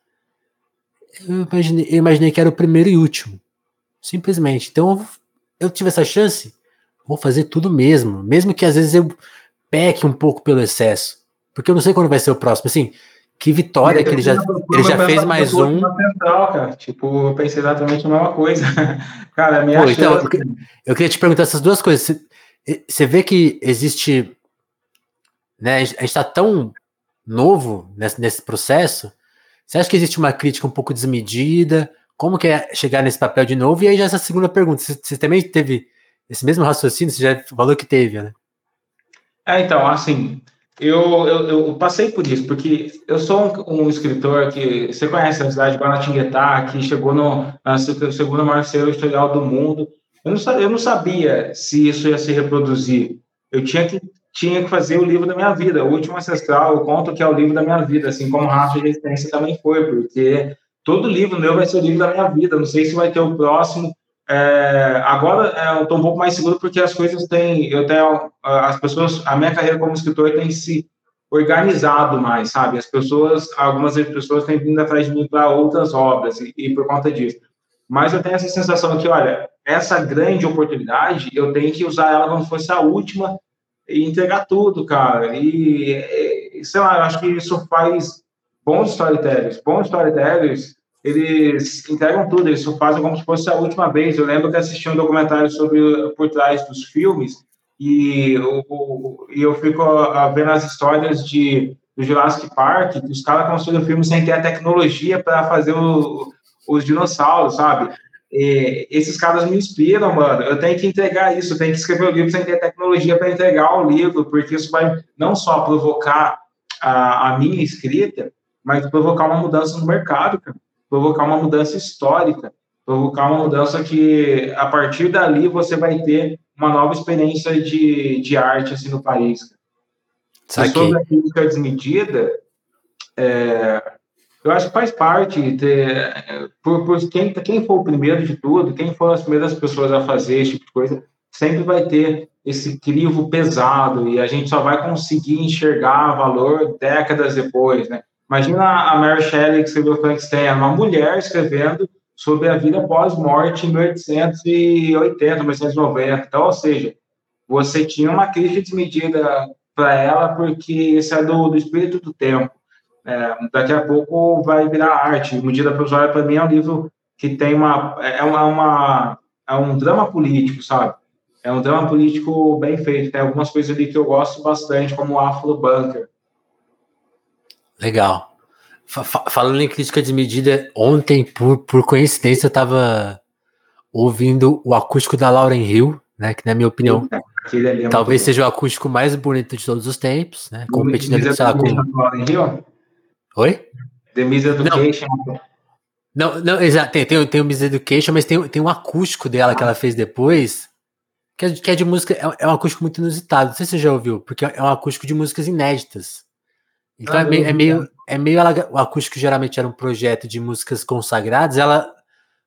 Eu imaginei, eu imaginei que era o primeiro e último. Simplesmente. Então eu tive essa chance, vou fazer tudo mesmo. Mesmo que às vezes eu peque um pouco pelo excesso. Porque eu não sei quando vai ser o próximo. Assim, que vitória que ele já, ele já fez mais um. Central, cara. Tipo, eu pensei exatamente a mesma coisa. cara, minha Pô, então, eu, eu, queria te perguntar essas duas coisas. Você, você vê que existe. Né, a gente está tão novo nesse, nesse processo. Você acha que existe uma crítica um pouco desmedida? Como que é chegar nesse papel de novo? E aí já essa segunda pergunta. Você, você também teve esse mesmo raciocínio? Você já falou que teve, né? É, então, assim, eu, eu, eu, passei por isso, porque eu sou um, um escritor que você conhece a cidade de Guanatinguetá, que chegou no segundo maior selo historial do mundo. Eu não, eu não sabia se isso ia se reproduzir. Eu tinha que, tinha que fazer o livro da minha vida, o último ancestral, eu conto que é o livro da minha vida, assim como Raça de Resistência também foi, porque todo livro meu vai ser o livro da minha vida. Não sei se vai ter o próximo, é, agora é, eu estou um pouco mais seguro porque as coisas têm, eu tenho, as pessoas, a minha carreira como escritor tem se organizado mais, sabe? As pessoas, algumas pessoas têm vindo atrás de mim para outras obras e, e, por conta disso. Mas eu tenho essa sensação que, olha, essa grande oportunidade, eu tenho que usar ela como se fosse a última e entregar tudo, cara. E, sei lá, eu acho que isso faz bons storytellers. Bons storytellers eles entregam tudo, eles fazem como se fosse a última vez. Eu lembro que assisti um documentário sobre por trás dos filmes e eu, eu fico vendo as histórias de do Jurassic Park, os caras construíram o filme sem ter a tecnologia para fazer o, os dinossauros, sabe? E esses caras me inspiram, mano. Eu tenho que entregar isso, eu tenho que escrever o livro sem ter tecnologia para entregar o livro, porque isso vai não só provocar a, a minha escrita, mas provocar uma mudança no mercado, cara provocar uma mudança histórica, provocar uma mudança que, a partir dali, você vai ter uma nova experiência de, de arte assim, no país. E sobre a crítica desmedida, é, eu acho que faz parte, ter, por, por quem, quem for o primeiro de tudo, quem for as primeiras pessoas a fazer esse tipo de coisa, sempre vai ter esse crivo pesado e a gente só vai conseguir enxergar valor décadas depois, né? Imagina a Mary Shelley que escreveu Frankenstein, uma mulher escrevendo sobre a vida pós-morte em 1880, 1890. Então, ou seja, você tinha uma crítica desmedida para ela porque isso é do, do espírito do tempo. É, daqui a pouco vai virar arte. Medida Provisória, para mim, é um livro que tem uma é, uma, uma, é um drama político, sabe? É um drama político bem feito. Tem algumas coisas ali que eu gosto bastante, como o Afro Bunker. Legal. Falando em crítica de medida, ontem, por, por coincidência, eu estava ouvindo o acústico da Lauren Hill, né? Que na minha opinião, é talvez seja o acústico mais bonito de todos os tempos, né? Competindo ali, sei lá, com. Oi? The Miss Education. Não, não, não exato. Tem, tem, tem o Miss Education, mas tem, tem um acústico dela que ela fez depois, que é, que é de música. É, é um acústico muito inusitado. Não sei se você já ouviu, porque é um acústico de músicas inéditas. Então ah, é meio, é meio, é meio ela, o acústico geralmente era um projeto de músicas consagradas, ela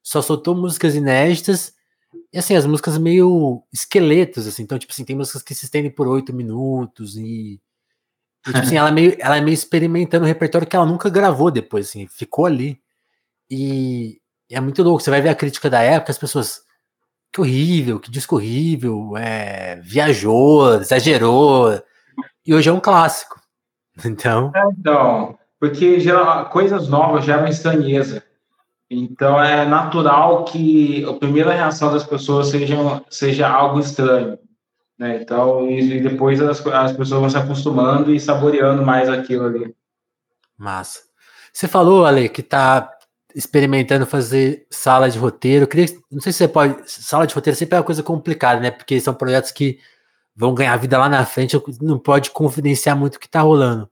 só soltou músicas inéditas, e assim, as músicas meio esqueletos, assim, então, tipo assim, tem músicas que se estendem por oito minutos, e, e tipo assim, ela é, meio, ela é meio experimentando um repertório que ela nunca gravou depois, assim, ficou ali. E, e é muito louco, você vai ver a crítica da época, as pessoas, que horrível, que disco horrível, é, viajou, exagerou, e hoje é um clássico. Então. É, então, porque gera, coisas novas geram estranheza. Então é natural que a primeira reação das pessoas seja, seja algo estranho. Né? Então, e depois as, as pessoas vão se acostumando e saboreando mais aquilo ali. Massa. Você falou, Ale, que está experimentando fazer sala de roteiro. queria, não sei se você pode. Sala de roteiro sempre é uma coisa complicada, né? Porque são projetos que vão ganhar vida lá na frente, não pode confidenciar muito o que está rolando.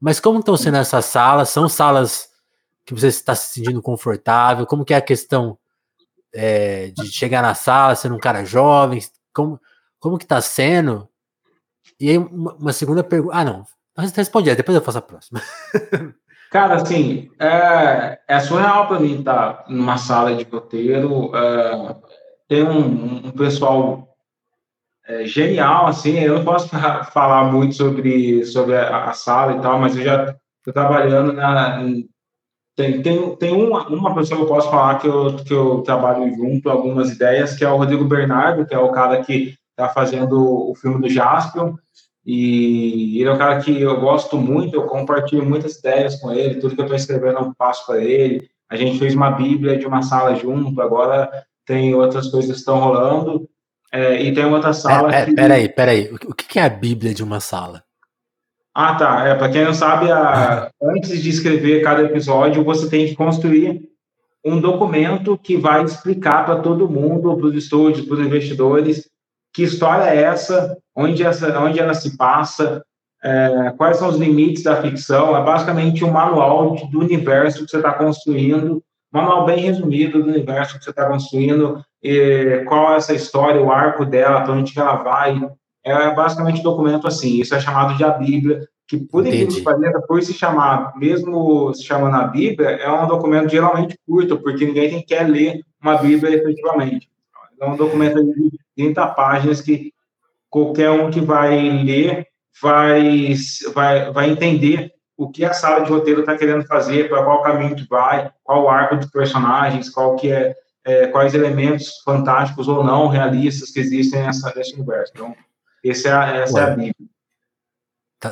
Mas como estão sendo essas salas? São salas que você está se sentindo confortável? Como que é a questão é, de chegar na sala, sendo um cara jovem? Como, como que está sendo? E aí, uma, uma segunda pergunta. Ah, não. Responde aí, depois eu faço a próxima. Cara, assim, é, é surreal para mim estar numa sala de roteiro. É, tem um, um pessoal é, genial, assim. Eu não posso falar muito sobre, sobre a, a sala e tal, mas eu já estou trabalhando na. Tem, tem, tem uma, uma pessoa que eu posso falar que eu, que eu trabalho junto, algumas ideias, que é o Rodrigo Bernardo, que é o cara que está fazendo o filme do Jaspion. E ele é um cara que eu gosto muito, eu compartilho muitas ideias com ele, tudo que eu estou escrevendo eu passo para ele. A gente fez uma bíblia de uma sala junto, agora tem outras coisas que estão rolando. É, e tem outra sala. É, é, que... Peraí, peraí. O que é a bíblia de uma sala? Ah, tá. É, para quem não sabe, a... antes de escrever cada episódio, você tem que construir um documento que vai explicar para todo mundo, para os estúdios, para os investidores, que história é essa, onde, essa, onde ela se passa, é, quais são os limites da ficção. É basicamente um manual do universo que você está construindo, manual bem resumido do universo que você está construindo, e qual é essa história, o arco dela, para onde ela vai. É basicamente um documento assim, isso é chamado de a Bíblia, que por incrível que pareça, por se chamar, mesmo se chamando a Bíblia, é um documento geralmente curto, porque ninguém quer ler uma Bíblia efetivamente. É um documento de 30 páginas que qualquer um que vai ler vai, vai, vai entender o que a sala de roteiro está querendo fazer, para qual caminho que vai, qual arco dos personagens, qual que é, é, quais elementos fantásticos ou não realistas que existem nessa, nesse universo. Então, esse é, essa Ué. é a Bíblia.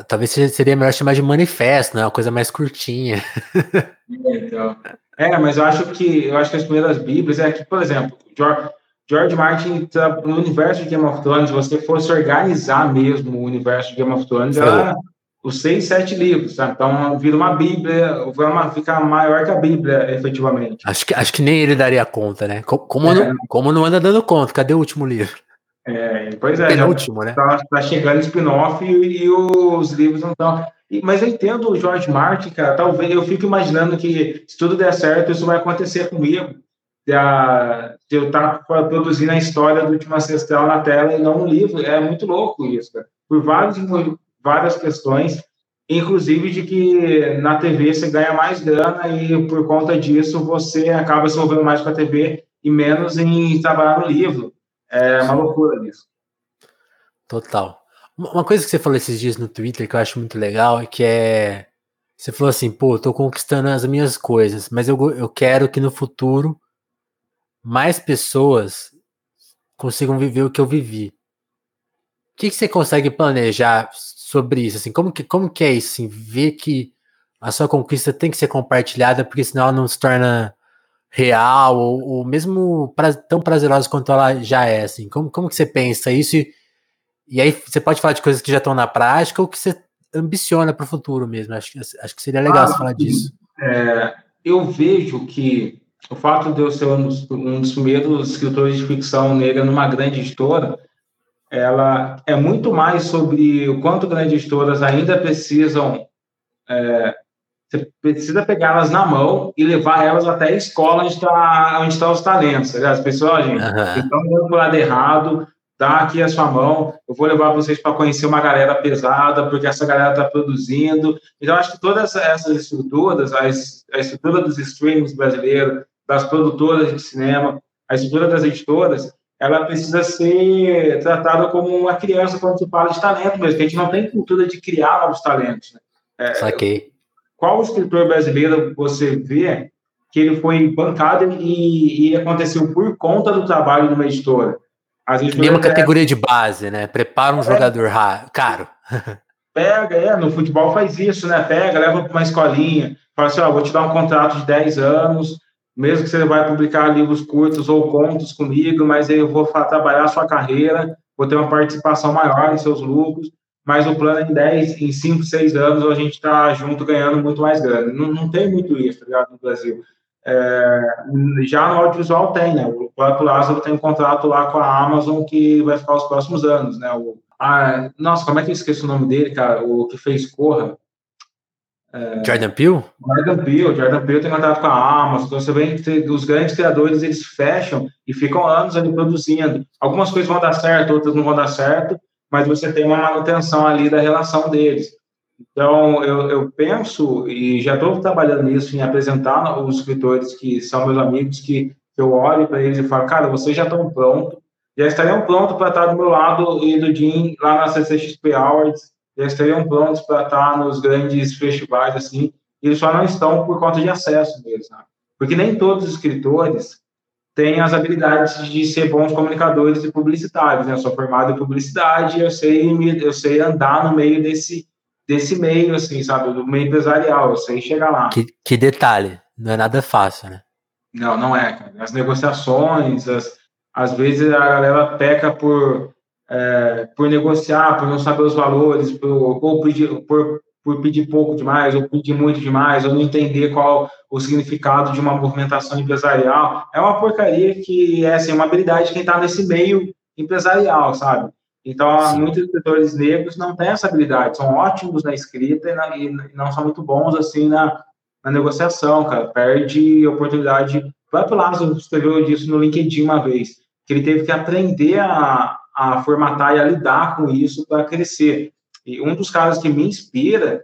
Talvez seria melhor chamar de manifesto, né? Uma coisa mais curtinha. É, então. é, mas eu acho que eu acho que as primeiras Bíblias é que, por exemplo, George, George Martin, tá, no universo de Game of Thrones, se você fosse organizar mesmo o universo de Game of Thrones, era os seis, sete livros, tá? Então vira uma Bíblia, vai uma, fica maior que a Bíblia, efetivamente. Acho que, acho que nem ele daria conta, né? Como, é. não, como não anda dando conta? Cadê o último livro? É, pois é, já último, né? Tá, tá chegando spin-off e, e, os livros não estão. Mas eu entendo o George Martin, cara. Talvez eu fico imaginando que se tudo der certo, isso vai acontecer comigo de, de eu estar tá produzindo a história do Última Ancestral na tela e não um livro. É muito louco isso, cara. Por vários, várias questões, inclusive de que na TV você ganha mais grana e por conta disso você acaba se envolvendo mais com a TV e menos em trabalhar no livro. É uma loucura isso. Total. Uma coisa que você falou esses dias no Twitter que eu acho muito legal é que é. Você falou assim, pô, tô conquistando as minhas coisas, mas eu, eu quero que no futuro mais pessoas consigam viver o que eu vivi. O que, que você consegue planejar sobre isso? Assim, como que, como que é isso? Assim, ver que a sua conquista tem que ser compartilhada, porque senão ela não se torna real, ou, ou mesmo pra, tão prazerosa quanto ela já é. Assim. Como, como que você pensa isso? E, e aí você pode falar de coisas que já estão na prática ou que você ambiciona para o futuro mesmo. Acho, acho que seria legal ah, você falar disso. É, eu vejo que o fato de eu ser um dos, um dos primeiros escritores de ficção negra numa grande editora, ela é muito mais sobre o quanto grandes editoras ainda precisam é, você precisa pegá-las na mão e levar elas até a escola onde está onde tá os talentos. As pessoas, gente, uhum. estão indo para o lado errado, dá aqui a sua mão, eu vou levar vocês para conhecer uma galera pesada, porque essa galera está produzindo. Então, acho que todas essas estruturas, a, a estrutura dos streamings brasileiros, das produtoras de cinema, a estrutura das editoras, ela precisa ser tratada como uma criança quando se fala de talento mesmo, que a gente não tem cultura de criar novos talentos. Né? É, Saquei. Qual escritor brasileiro você vê que ele foi bancado e, e aconteceu por conta do trabalho de uma editora? As Mesma categoria é... de base, né? Prepara um é. jogador caro. Pega, é, no futebol faz isso, né? Pega, leva para uma escolinha, fala assim, ó, vou te dar um contrato de 10 anos, mesmo que você vai publicar livros curtos ou contos comigo, mas eu vou trabalhar a sua carreira, vou ter uma participação maior em seus lucros, mas o plano em 10, em 5, 6 anos a gente está junto ganhando muito mais grana. Não, não tem muito isso, tá ligado, no Brasil. É, já no audiovisual tem, né? O próprio Lázaro tem um contrato lá com a Amazon que vai ficar os próximos anos, né? O, a, nossa, como é que eu esqueço o nome dele, cara? O que fez Corra. É, Jordan Peele? Jordan Peele, Jordan Peele tem contato com a Amazon, então você vê que os grandes criadores, eles fecham e ficam anos ali produzindo. Algumas coisas vão dar certo, outras não vão dar certo, mas você tem uma manutenção ali da relação deles. Então, eu, eu penso, e já estou trabalhando nisso, em apresentar os escritores que são meus amigos, que eu olho para eles e falo, cara, vocês já estão prontos, já estariam prontos para estar do meu lado e do Jim lá na CCXP Awards, já estariam prontos para estar nos grandes festivais, assim, e eles só não estão por conta de acesso mesmo, sabe? Porque nem todos os escritores têm as habilidades de ser bons comunicadores e publicitários, né? Eu sou formado em publicidade, eu sei, eu sei andar no meio desse, desse meio, assim, sabe? Do meio empresarial, eu sei chegar lá. Que, que detalhe, não é nada fácil, né? Não, não é, cara. As negociações, as, às vezes a galera peca por, é, por negociar, por não saber os valores, por, ou pedir, por, por pedir pouco demais, ou pedir muito demais, ou não entender qual o significado de uma movimentação empresarial. É uma porcaria que é assim, uma habilidade de quem está nesse meio empresarial, sabe? Então, Sim. muitos escritores negros não têm essa habilidade, são ótimos na escrita e, na, e não são muito bons assim na, na negociação, cara. Perde oportunidade. O próprio Lázaro escreveu disso no LinkedIn uma vez, que ele teve que aprender a, a formatar e a lidar com isso para crescer. E um dos caras que me inspira,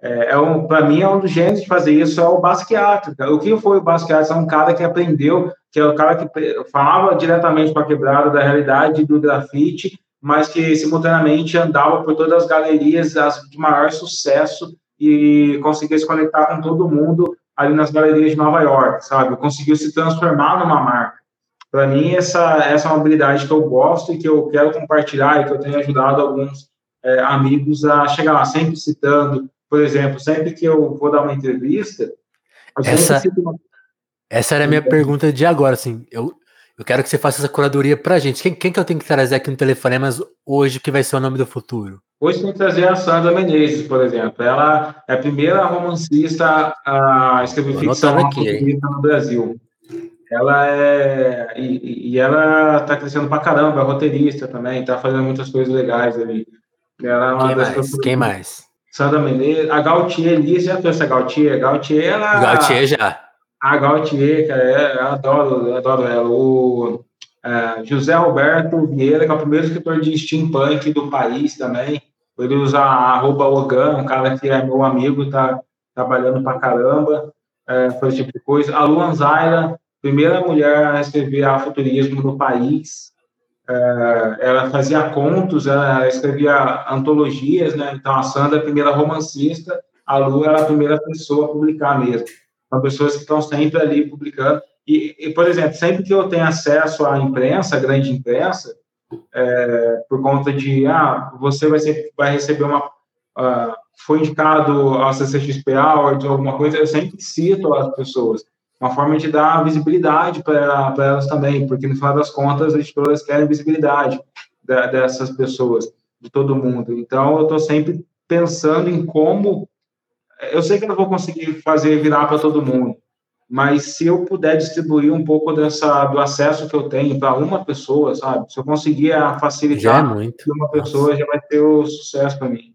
é, é um, para mim, é um dos gênios de fazer isso, é o Basquiat. O que foi o Basquiat? É um cara que aprendeu, que é o cara que falava diretamente com a quebrada da realidade do grafite, mas que simultaneamente andava por todas as galerias as de maior sucesso e conseguia se conectar com todo mundo ali nas galerias de Nova York, sabe? Conseguiu se transformar numa marca. Para mim, essa, essa é uma habilidade que eu gosto e que eu quero compartilhar e que eu tenho ajudado alguns é, amigos a chegar lá, sempre citando, por exemplo, sempre que eu vou dar uma entrevista. Essa, uma... essa era a minha pergunta de agora, assim, eu, eu quero que você faça essa curadoria pra gente. Quem, quem que eu tenho que trazer aqui no Telefonemas hoje que vai ser o nome do futuro? Hoje tem que trazer a Sandra Menezes, por exemplo. Ela é a primeira romancista a escrever ficção aqui, no Brasil. Ela é. E, e ela está crescendo pra caramba, é roteirista também, está fazendo muitas coisas legais ali. Ela é uma Quem das mais? Quem mais? Sandra Menezes, a Gautier, Elias já trouxe a Gautier. A Gautier, ela. Gautier já. A Gautier, cara, é, eu adoro, eu adoro ela. O é, José Roberto Vieira, que é o primeiro escritor de steampunk do país também. Ele usa a arroba Ogan, um cara que é meu amigo, tá trabalhando pra caramba, é, faz esse tipo de coisa. A Luan Zaira, primeira mulher a escrever afuturismo no país. É, ela fazia contos, ela escrevia antologias, né? Então a Sandra é a primeira romancista, a Lu era a primeira pessoa a publicar mesmo. São pessoas que estão sempre ali publicando. E, e, por exemplo, sempre que eu tenho acesso à imprensa, à grande imprensa, é, por conta de, ah, você vai, ser, vai receber uma. Uh, foi indicado ao CCXP Awards ou alguma coisa, eu sempre cito as pessoas. Uma forma de dar visibilidade para elas também, porque no final das contas, as editoras querem visibilidade da, dessas pessoas, de todo mundo. Então, eu estou sempre pensando em como. Eu sei que eu não vou conseguir fazer virar para todo mundo, mas se eu puder distribuir um pouco dessa do acesso que eu tenho para uma pessoa, sabe? Se eu conseguir facilitar já é uma pessoa, Nossa. já vai ter o sucesso para mim.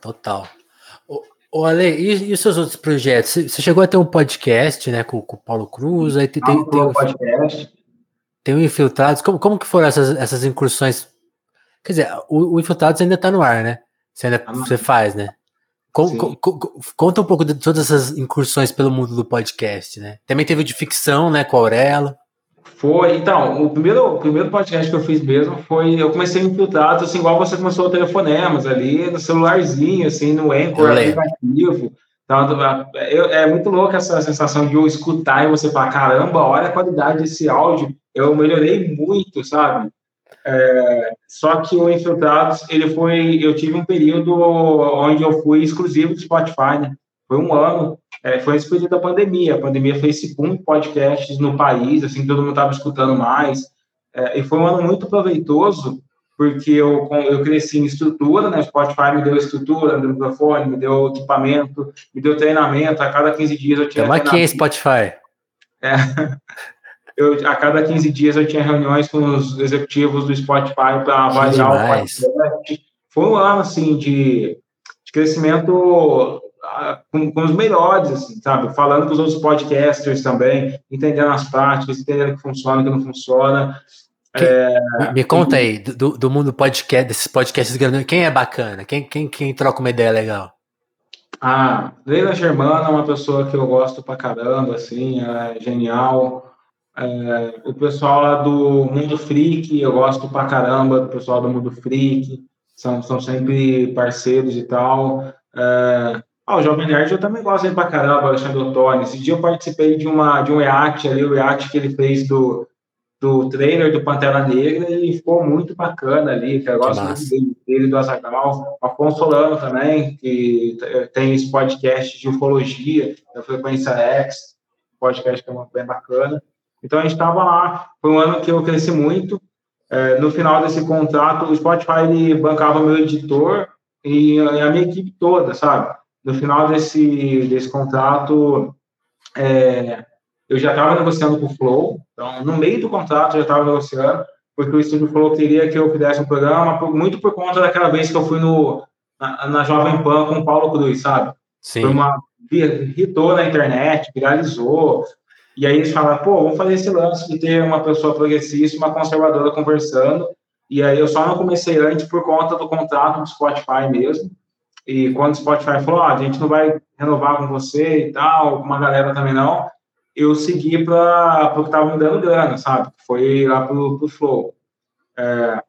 Total. Ô, Ale, e, e, os seus outros projetos? Você chegou a ter um podcast, né, com, com o Paulo Cruz, aí tem, tem, tem, um podcast. tem o Infiltrados. Como, como que foram essas, essas incursões? Quer dizer, o, o Infiltrados ainda está no ar, né? Você ainda ah, você faz, né? Com, com, conta um pouco de todas essas incursões pelo mundo do podcast, né? Também teve de ficção, né, com a Aurela. Foi, então, o primeiro, o primeiro podcast que eu fiz mesmo foi, eu comecei infiltrado, assim, igual você começou o telefonemas, ali no celularzinho, assim, no Anchor aplicativo. Então, é, é muito louco essa sensação de eu escutar e você falar, caramba, olha a qualidade desse áudio, eu melhorei muito, sabe? É, só que o Infiltrados, ele foi. Eu tive um período onde eu fui exclusivo do Spotify, né? Foi um ano. É, foi esse período da pandemia. A pandemia fez esse boom de podcasts no país, assim, todo mundo estava escutando mais. É, e foi um ano muito proveitoso, porque eu, eu cresci em estrutura, né? Spotify me deu estrutura, me deu microfone, me deu equipamento, me deu treinamento. A cada 15 dias eu tinha. Como é que é Spotify? É. eu, a cada 15 dias eu tinha reuniões com os executivos do Spotify para avaliar o podcast. Foi um ano, assim, de, de crescimento com, com, os melhores, assim, sabe? Falando com os outros podcasters também, entendendo as práticas, entendendo o que funciona, o que não funciona. É, me conta aí, do, do mundo podcast, desses podcasts grandes, quem é bacana? Quem, quem, quem troca uma ideia legal? Ah, Leila Germana é uma pessoa que eu gosto pra caramba, assim, é genial. É, o pessoal lá do Mundo Freak, eu gosto pra caramba do pessoal do Mundo Freak, são, são sempre parceiros e tal. É, ah, o Jovem Nerd eu também gosto pra caramba, Alexandre Ottoni. Esse dia eu participei de, uma, de um react ali, o react que ele fez do, do trailer do Pantera Negra e ficou muito bacana ali, que eu gosto muito dele, dele, do Azagal, Afonso Solano também, que tem esse podcast de ufologia, da Frequência X, podcast que é bem bacana. Então a gente estava lá, foi um ano que eu cresci muito. É, no final desse contrato, o Spotify ele bancava meu editor e a minha equipe toda, sabe? No final desse, desse contrato, é, eu já estava negociando com o Flow, então, no meio do contrato, eu já estava negociando, porque o estúdio Flow queria que eu fizesse um programa, muito por conta daquela vez que eu fui no, na, na Jovem Pan com o Paulo Cruz, sabe? Sim. Foi uma. irritou na internet, viralizou. E aí eles falaram, pô, vamos fazer esse lance de ter uma pessoa progressista uma conservadora conversando. E aí eu só não comecei antes por conta do contrato do Spotify mesmo. E quando o Spotify falou, ah, a gente não vai renovar com você e tal, uma galera também não, eu segui para o que estava me dando grana, sabe? Foi lá para o Flow. É,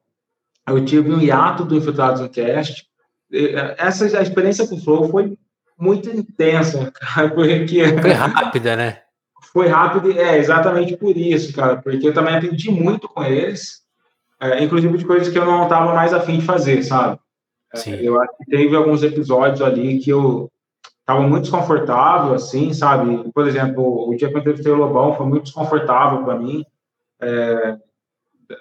eu tive um hiato do Infiltrados no Cast. É, essa a experiência com o Flow foi muito intensa, cara, porque... Foi rápida, né? Foi rápida, é, exatamente por isso, cara, porque eu também aprendi muito com eles, é, inclusive de coisas que eu não estava mais afim de fazer, sabe? É, eu acho que teve alguns episódios ali que eu estava muito desconfortável, assim, sabe? Por exemplo, o dia que eu entrevistei o Lobão foi muito desconfortável para mim. É,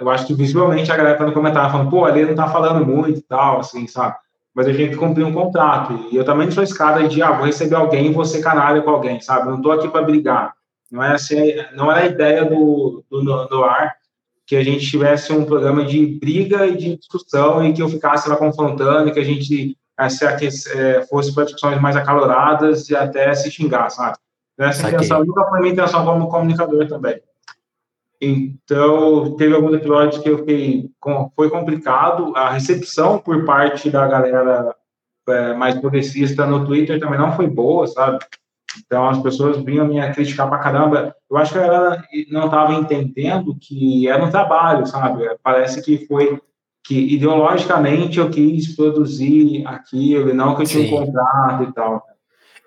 eu acho que visivelmente a galera tá no comentário falando, pô, ali não tá falando muito e tal, assim, sabe? Mas a gente cumpriu um contrato. E eu também não sou escada de, ah, vou receber alguém e vou ser canalha com alguém, sabe? Não tô aqui para brigar. Não é assim, não era a ideia do, do, do ar que a gente tivesse um programa de briga e de discussão e que eu ficasse lá confrontando, que a gente é, fosse para discussões mais acaloradas e até se xingar, sabe? Essa intenção nunca foi minha intenção como comunicador também. Então, teve alguns episódios que eu fiquei. Foi complicado. A recepção por parte da galera é, mais progressista no Twitter também não foi boa, sabe? Então, as pessoas vinham me criticar pra caramba. Eu acho que ela não estava entendendo que era um trabalho, sabe? Parece que foi que ideologicamente eu quis produzir aquilo, e não que eu tinha um contrato e tal.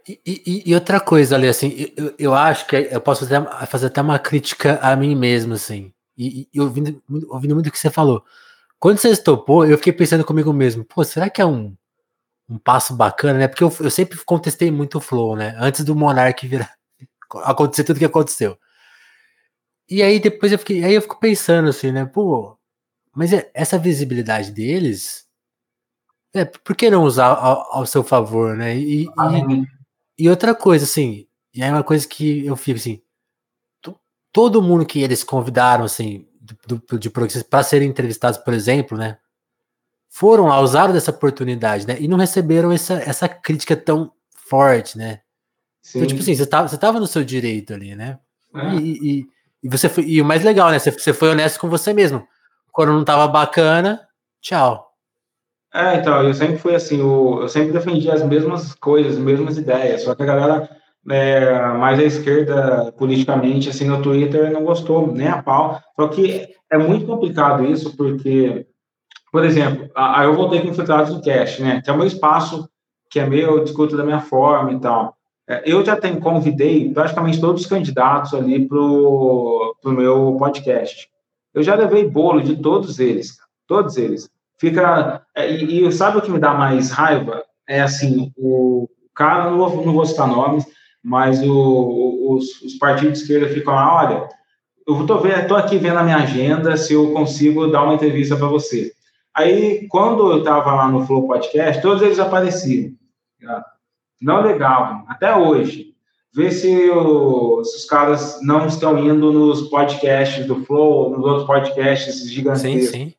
E, e, e, outra coisa ali, assim, eu, eu acho que eu posso até, fazer até uma crítica a mim mesmo, assim, e, e ouvindo, ouvindo muito o que você falou. Quando você topou, eu fiquei pensando comigo mesmo, pô, será que é um, um passo bacana, né? Porque eu, eu sempre contestei muito o Flow, né? Antes do Monark virar, acontecer tudo que aconteceu. E aí depois eu fiquei, aí eu fico pensando assim, né? Pô, mas é, essa visibilidade deles, é, por que não usar ao, ao seu favor, né? E, e, e, outra coisa, assim, e é uma coisa que eu fico assim, todo mundo que eles convidaram, assim, do, do, de para serem entrevistados, por exemplo, né? Foram lá, usaram dessa oportunidade, né? E não receberam essa, essa crítica tão forte, né? Sim. Então, tipo assim, você tava, você tava no seu direito ali, né? É. E, e, e, você foi, e o mais legal, né? Você, você foi honesto com você mesmo. Quando não tava bacana, tchau. É, então, eu sempre fui assim, eu, eu sempre defendi as mesmas coisas, as mesmas ideias, só que a galera é, mais à esquerda politicamente, assim, no Twitter não gostou nem a pau. Só que é muito complicado isso, porque, por exemplo, aí eu voltei com Infiltrados do Cash, né, que é o meu espaço, que é meu, eu discuto da minha forma e tal. É, eu já tenho, convidei praticamente todos os candidatos ali pro, pro meu podcast. Eu já levei bolo de todos eles, todos eles. Fica é, e, e, sabe o que me dá mais raiva? É assim, o cara, não vou, não vou citar nomes, mas o, os, os, partidos de esquerda ficam lá, olha, eu tô aqui vendo a minha agenda se eu consigo dar uma entrevista para você. Aí, quando eu estava lá no Flow Podcast, todos eles apareciam. Não legal, até hoje ver se, se, os caras não estão indo nos podcasts do Flow, nos outros podcasts gigantescos. Sim, sim.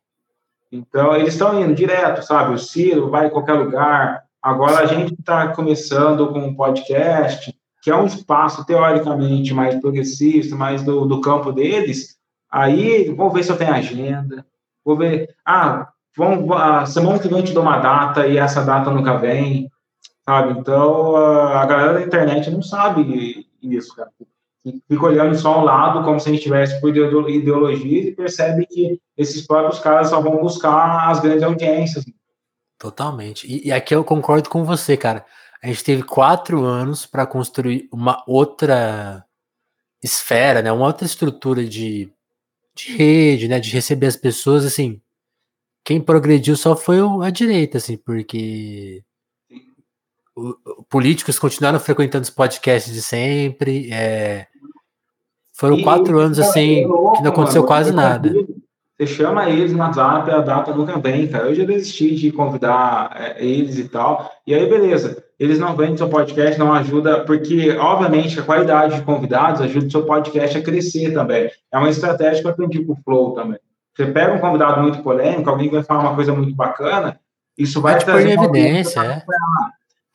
Então, eles estão indo direto, sabe? O Ciro vai em qualquer lugar. Agora, a gente está começando com um podcast, que é um espaço, teoricamente, mais progressista, mais do, do campo deles. Aí, vou ver se eu tenho agenda, vou ver, ah, vamos, a semana que vem eu te dou uma data e essa data nunca vem, sabe? Então, a galera da internet não sabe isso, cara. Fica olhando só um lado, como se a gente tivesse por ideologia e percebe que esses próprios caras só vão buscar as grandes audiências. Totalmente. E, e aqui eu concordo com você, cara. A gente teve quatro anos para construir uma outra esfera, né? Uma outra estrutura de, de rede, né? De receber as pessoas, assim. Quem progrediu só foi a direita, assim, porque o, políticos continuaram frequentando os podcasts de sempre. É, foram e, quatro anos assim que não aconteceu quase nada. Você chama eles no WhatsApp, a data nunca vem, cara. Eu já desisti de convidar é, eles e tal. E aí, beleza. Eles não vêm no seu podcast, não ajuda, porque, obviamente, a qualidade de convidados ajuda o seu podcast a crescer também. É uma estratégia que eu aprendi com o Flow também. Você pega um convidado muito polêmico, alguém vai falar uma coisa muito bacana, isso vai trazer. evidência, é.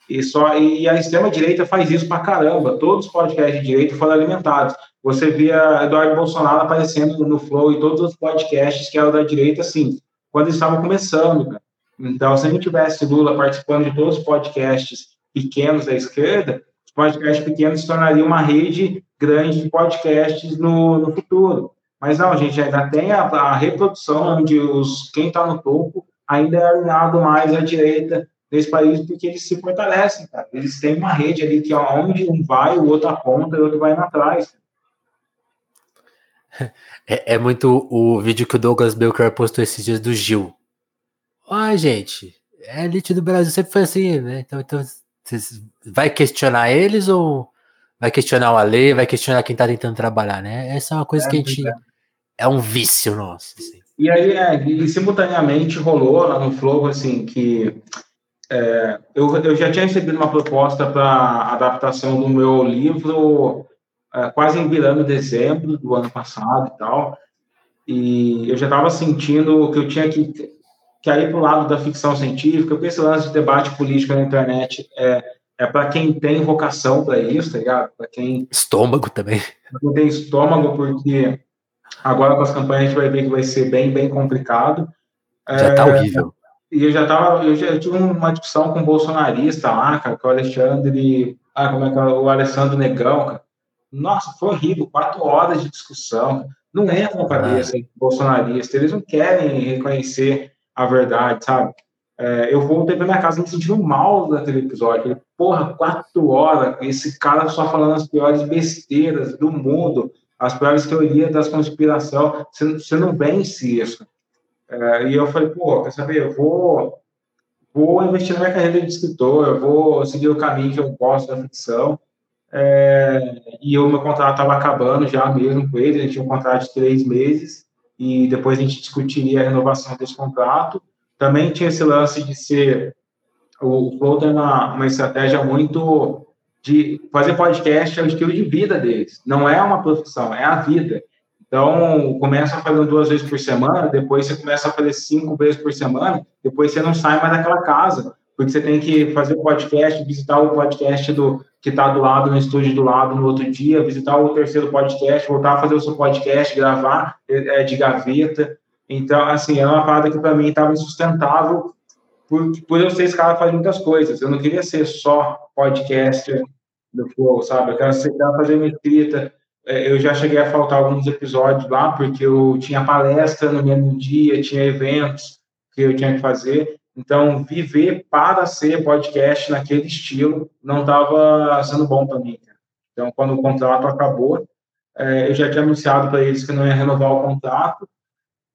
E, só, e a extrema-direita faz isso pra caramba. Todos os podcasts de direita foram alimentados. Você via Eduardo Bolsonaro aparecendo no Flow e todos os podcasts que eram da direita, assim, quando eles estavam começando. Cara. Então, se a gente tivesse Lula participando de todos os podcasts pequenos da esquerda, os podcasts pequenos se tornariam uma rede grande de podcasts no, no futuro. Mas não, a gente ainda tem a, a reprodução onde os, quem está no topo ainda é alinhado mais à direita desse país, porque eles se fortalecem, cara. Eles têm uma rede ali que onde um vai, o outro aponta e o outro vai atrás. É, é, muito o vídeo que o Douglas Belcher postou esses dias do Gil. Ai, gente, é a elite do Brasil sempre foi assim, né? Então, então você vai questionar eles ou vai questionar o Ale, vai questionar quem tá tentando trabalhar, né? Essa é uma coisa é, que a gente. É. é um vício nosso. Assim. E aí, é, e simultaneamente rolou lá no Flow, assim, que é, eu, eu já tinha recebido uma proposta para adaptação do meu livro é, quase em virando dezembro do ano passado e tal, e eu já estava sentindo que eu tinha que, que ir para o lado da ficção científica, porque esse lance de debate político na internet é, é para quem tem vocação para isso, tá ligado? Para quem... Estômago também. Quem tem estômago, porque agora com as campanhas a gente vai ver que vai ser bem, bem complicado. Já está é, horrível. E eu já tava, eu já tive uma discussão com um bolsonarista lá, cara, com o Alexandre, ah, como é que é, o Alessandro Negão, cara. Nossa, foi horrível, quatro horas de discussão. Não entra na cabeça do bolsonarista, eles não querem reconhecer a verdade, sabe? É, eu voltei para minha casa me sentindo mal daquele episódio. Porra, quatro horas, esse cara só falando as piores besteiras do mundo, as piores teorias das conspiração. Você não vence isso. É, e eu falei, pô, quer saber, eu vou, vou investir na minha carreira de escritor, eu vou seguir o caminho que eu gosto da ficção. É, e o meu contrato estava acabando já mesmo com ele, a gente tinha um contrato de três meses, e depois a gente discutiria a renovação desse contrato. Também tinha esse lance de ser o Flow tem uma, uma estratégia muito de fazer podcast é o estilo de vida deles. Não é uma profissão, é a vida. Então, começa fazendo duas vezes por semana, depois você começa a fazer cinco vezes por semana, depois você não sai mais daquela casa, porque você tem que fazer o podcast, visitar o podcast do que está do lado, no estúdio do lado, no outro dia, visitar o terceiro podcast, voltar a fazer o seu podcast, gravar é, de gaveta. Então, assim, é uma parada que para mim estava insustentável, por, por eu ser esse cara faz muitas coisas. Eu não queria ser só podcaster do Flow, sabe? Eu quero, quero fazer minha escrita, é, eu já cheguei a faltar alguns episódios lá, porque eu tinha palestra no mesmo dia, tinha eventos que eu tinha que fazer. Então, viver para ser podcast naquele estilo não estava sendo bom para mim. Então, quando o contrato acabou, é, eu já tinha anunciado para eles que não ia renovar o contrato.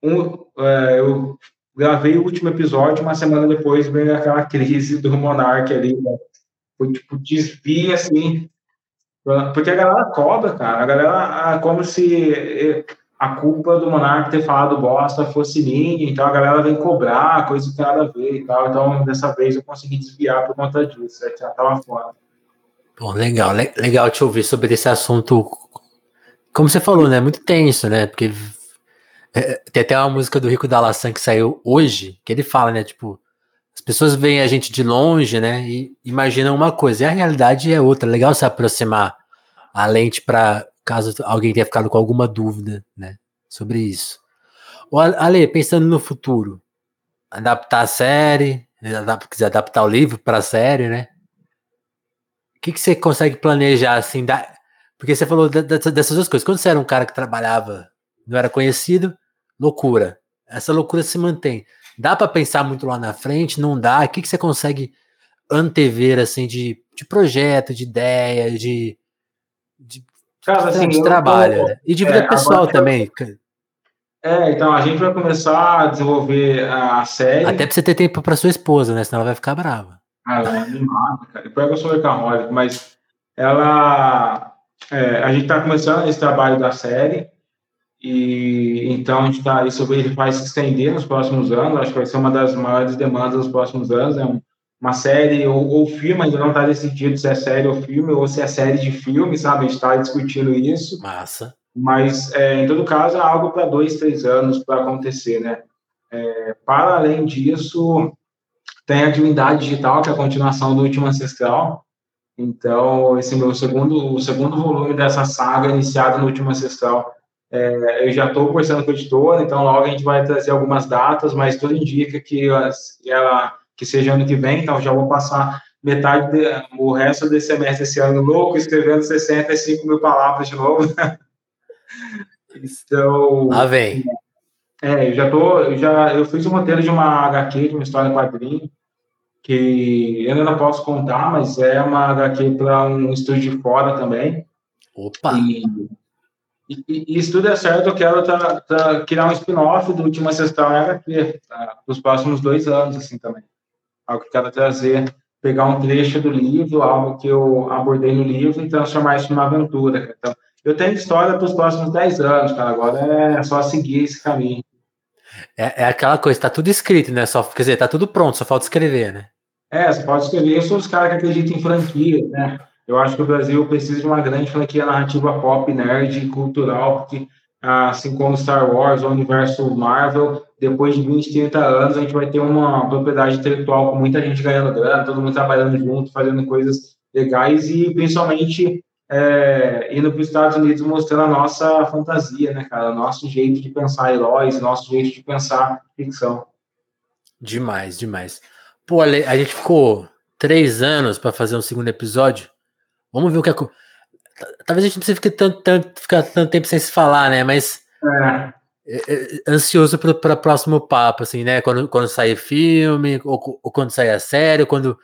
Um, é, eu gravei o último episódio, uma semana depois veio aquela crise do Monark ali, né? Foi tipo desvia assim porque a galera cobra, cara. A galera, como se eh, a culpa do Monark ter falado bosta fosse minha, então a galera vem cobrar, coisa que tem nada a ver e tal. Então, dessa vez eu consegui desviar por conta disso, já tava fora. Bom, legal, legal te ouvir sobre esse assunto. Como você falou, né? Muito tenso, né? Porque é, tem até uma música do Rico Dalassan que saiu hoje, que ele fala, né? Tipo, as pessoas veem a gente de longe, né? E imaginam uma coisa, e a realidade é outra. Legal se aproximar a lente para caso alguém tenha ficado com alguma dúvida, né? sobre isso. O Ale, pensando no futuro, adaptar a série, quiser adaptar o livro para a série, né? O que, que você consegue planejar assim? Da... Porque você falou dessas duas coisas. Quando você era um cara que trabalhava, não era conhecido, loucura. Essa loucura se mantém. Dá para pensar muito lá na frente? Não dá? O que, que você consegue antever assim de, de projeto, de ideia, de, de, Cara, assim, de trabalho tô, né? e de vida é, pessoal também. É, então a gente vai começar a desenvolver a série. Até pra você ter tempo para sua esposa, né? Senão ela vai ficar brava. Ah, ela é animada, cara. Depois eu sou workaholic, mas ela. É, a gente tá começando esse trabalho da série. E então a gente tá, isso ele vai se estender nos próximos anos, acho que vai ser uma das maiores demandas dos próximos anos, é um, uma série ou, ou filme, ainda não está decidido se é série ou filme, ou se é série de filme, sabe? A gente está discutindo isso. Massa. Mas, é, em todo caso, é algo para dois, três anos para acontecer, né? É, para além disso, tem a Divindade Digital, que é a continuação do Último Ancestral. Então, esse meu segundo, o segundo volume dessa saga, iniciado no Último Ancestral, é, eu já estou conversando com a editora, então logo a gente vai trazer algumas datas, mas tudo indica que ela que seja ano que vem, então já vou passar metade, de, o resto desse semestre esse ano louco, escrevendo 65 mil palavras de novo. então. Lá vem. É, eu já tô, eu já, eu fiz um roteiro de uma HQ, de uma história em quadrinho, que eu ainda não posso contar, mas é uma HQ para um estúdio de fora também. Opa! E, e, e, se tudo é certo, eu quero tá, tá, criar um spin-off do Última Ancestral em HQ, tá, para os próximos dois anos, assim, também algo que quero trazer, pegar um trecho do livro, algo que eu abordei no livro e transformar isso numa aventura. Então, eu tenho história para os próximos 10 anos, cara. Agora é só seguir esse caminho. É, é aquela coisa, tá tudo escrito, né? Só, quer dizer, tá tudo pronto, só falta escrever, né? É, você pode escrever. Eu sou os caras que acreditam em franquia, né? Eu acho que o Brasil precisa de uma grande franquia narrativa pop, nerd e cultural, porque assim como Star Wars, o universo Marvel, depois de 20, 30 anos, a gente vai ter uma propriedade intelectual com muita gente ganhando grana, todo mundo trabalhando junto, fazendo coisas legais e principalmente é, indo para os Estados Unidos mostrando a nossa fantasia, né, cara? Nosso jeito de pensar heróis, nosso jeito de pensar ficção. Demais, demais. Pô, a gente ficou três anos para fazer um segundo episódio. Vamos ver o que é. Talvez a gente não precise ficar tanto, tanto, ficar tanto tempo sem se falar, né? Mas. É. É, é, ansioso para o próximo papo, assim, né? Quando, quando sair filme, ou, ou quando sair a série, ou quando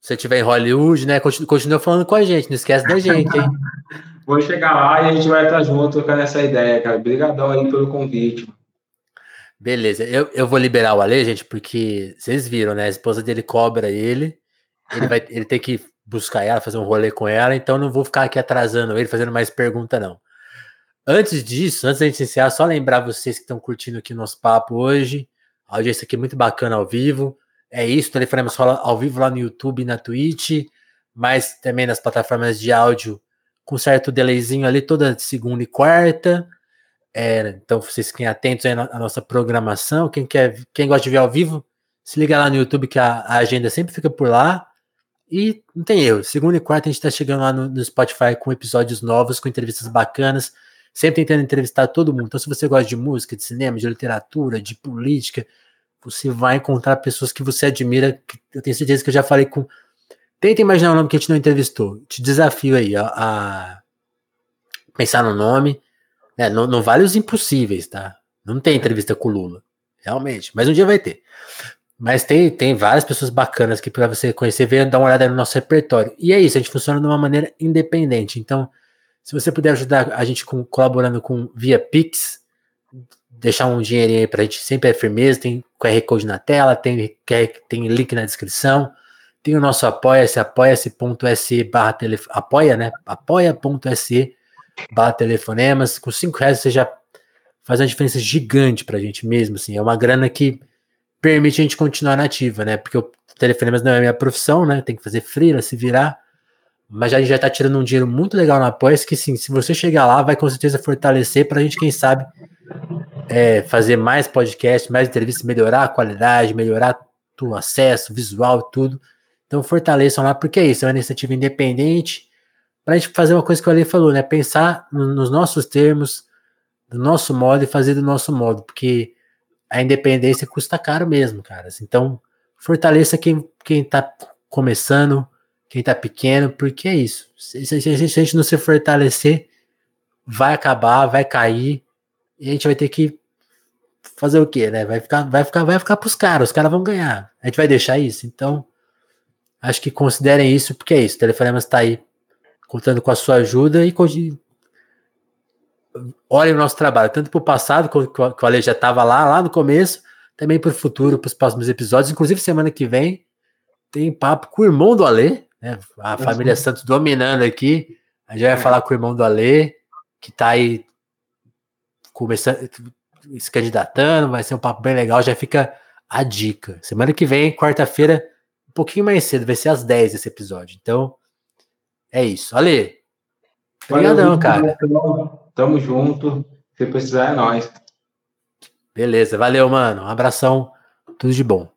você estiver em Hollywood, né? Continua, continua falando com a gente, não esquece da gente, hein? Vou chegar lá e a gente vai estar junto trocando essa ideia, cara. Obrigadão aí pelo convite. Beleza, eu, eu vou liberar o Ale, gente, porque vocês viram, né? A esposa dele cobra ele, ele vai ele tem que buscar ela, fazer um rolê com ela, então não vou ficar aqui atrasando ele, fazendo mais pergunta, não. Antes disso, antes da gente iniciar, só lembrar vocês que estão curtindo aqui o nosso papo hoje. A audiência aqui é muito bacana ao vivo. É isso, Telefonemas rola ao vivo lá no YouTube e na Twitch, mas também nas plataformas de áudio com certo delayzinho ali toda segunda e quarta. É, então vocês fiquem atentos aí à nossa programação. Quem quer, quem gosta de ver ao vivo, se liga lá no YouTube que a, a agenda sempre fica por lá. E não tem erro, segunda e quarta a gente está chegando lá no, no Spotify com episódios novos, com entrevistas bacanas sempre tentando entrevistar todo mundo. Então, se você gosta de música, de cinema, de literatura, de política, você vai encontrar pessoas que você admira. Que eu tenho certeza que eu já falei com. Tenta imaginar o nome que a gente não entrevistou. Te desafio aí a, a pensar no nome. Né? Não, não, vale os impossíveis, tá? Não tem entrevista com o Lula, realmente. Mas um dia vai ter. Mas tem, tem várias pessoas bacanas que para você conhecer, venha dar uma olhada no nosso repertório. E é isso, a gente funciona de uma maneira independente. Então, se você puder ajudar a gente com, colaborando com via Pix, deixar um dinheirinho aí pra gente, sempre é firmeza, tem QR Code na tela, tem, tem link na descrição, tem o nosso apoia-se, apoia-se.se barra apoia, né? apoia.se barra telefonemas, com 5 reais você já faz uma diferença gigante pra gente mesmo, assim, é uma grana que permite a gente continuar nativa, né? Porque o telefonemas não é a minha profissão, né? Tem que fazer freela, se virar, mas a gente já está tirando um dinheiro muito legal na Apoia, que sim, se você chegar lá, vai com certeza fortalecer para a gente, quem sabe, é, fazer mais podcasts, mais entrevistas, melhorar a qualidade, melhorar o acesso, visual e tudo. Então fortaleçam lá, porque é isso, é uma iniciativa independente, para a gente fazer uma coisa que o Ale falou, né? Pensar nos nossos termos, do nosso modo e fazer do nosso modo, porque a independência custa caro mesmo, caras. Então, fortaleça quem, quem tá começando, quem tá pequeno, porque é isso. Se, se, se, a gente não se fortalecer, vai acabar, vai cair, e a gente vai ter que fazer o quê, né? Vai ficar, vai ficar, vai ficar pros caras, os caras vão ganhar. A gente vai deixar isso? Então, acho que considerem isso, porque é isso. O Telefonemas está aí contando com a sua ajuda e olhem o nosso trabalho, tanto para o passado, que o Ale já estava lá, lá no começo, também para o futuro, para os próximos episódios. Inclusive, semana que vem tem papo com o irmão do Ale, né? A família Santos dominando aqui. A gente vai é. falar com o irmão do Ale, que está aí começando, se candidatando, vai ser um papo bem legal. Já fica a dica. Semana que vem, quarta-feira, um pouquinho mais cedo, vai ser às 10 esse episódio. Então, é isso. Ale, obrigadão, cara. Tamo junto. Se precisar, é nóis. Beleza, valeu, mano. Um abração. Tudo de bom.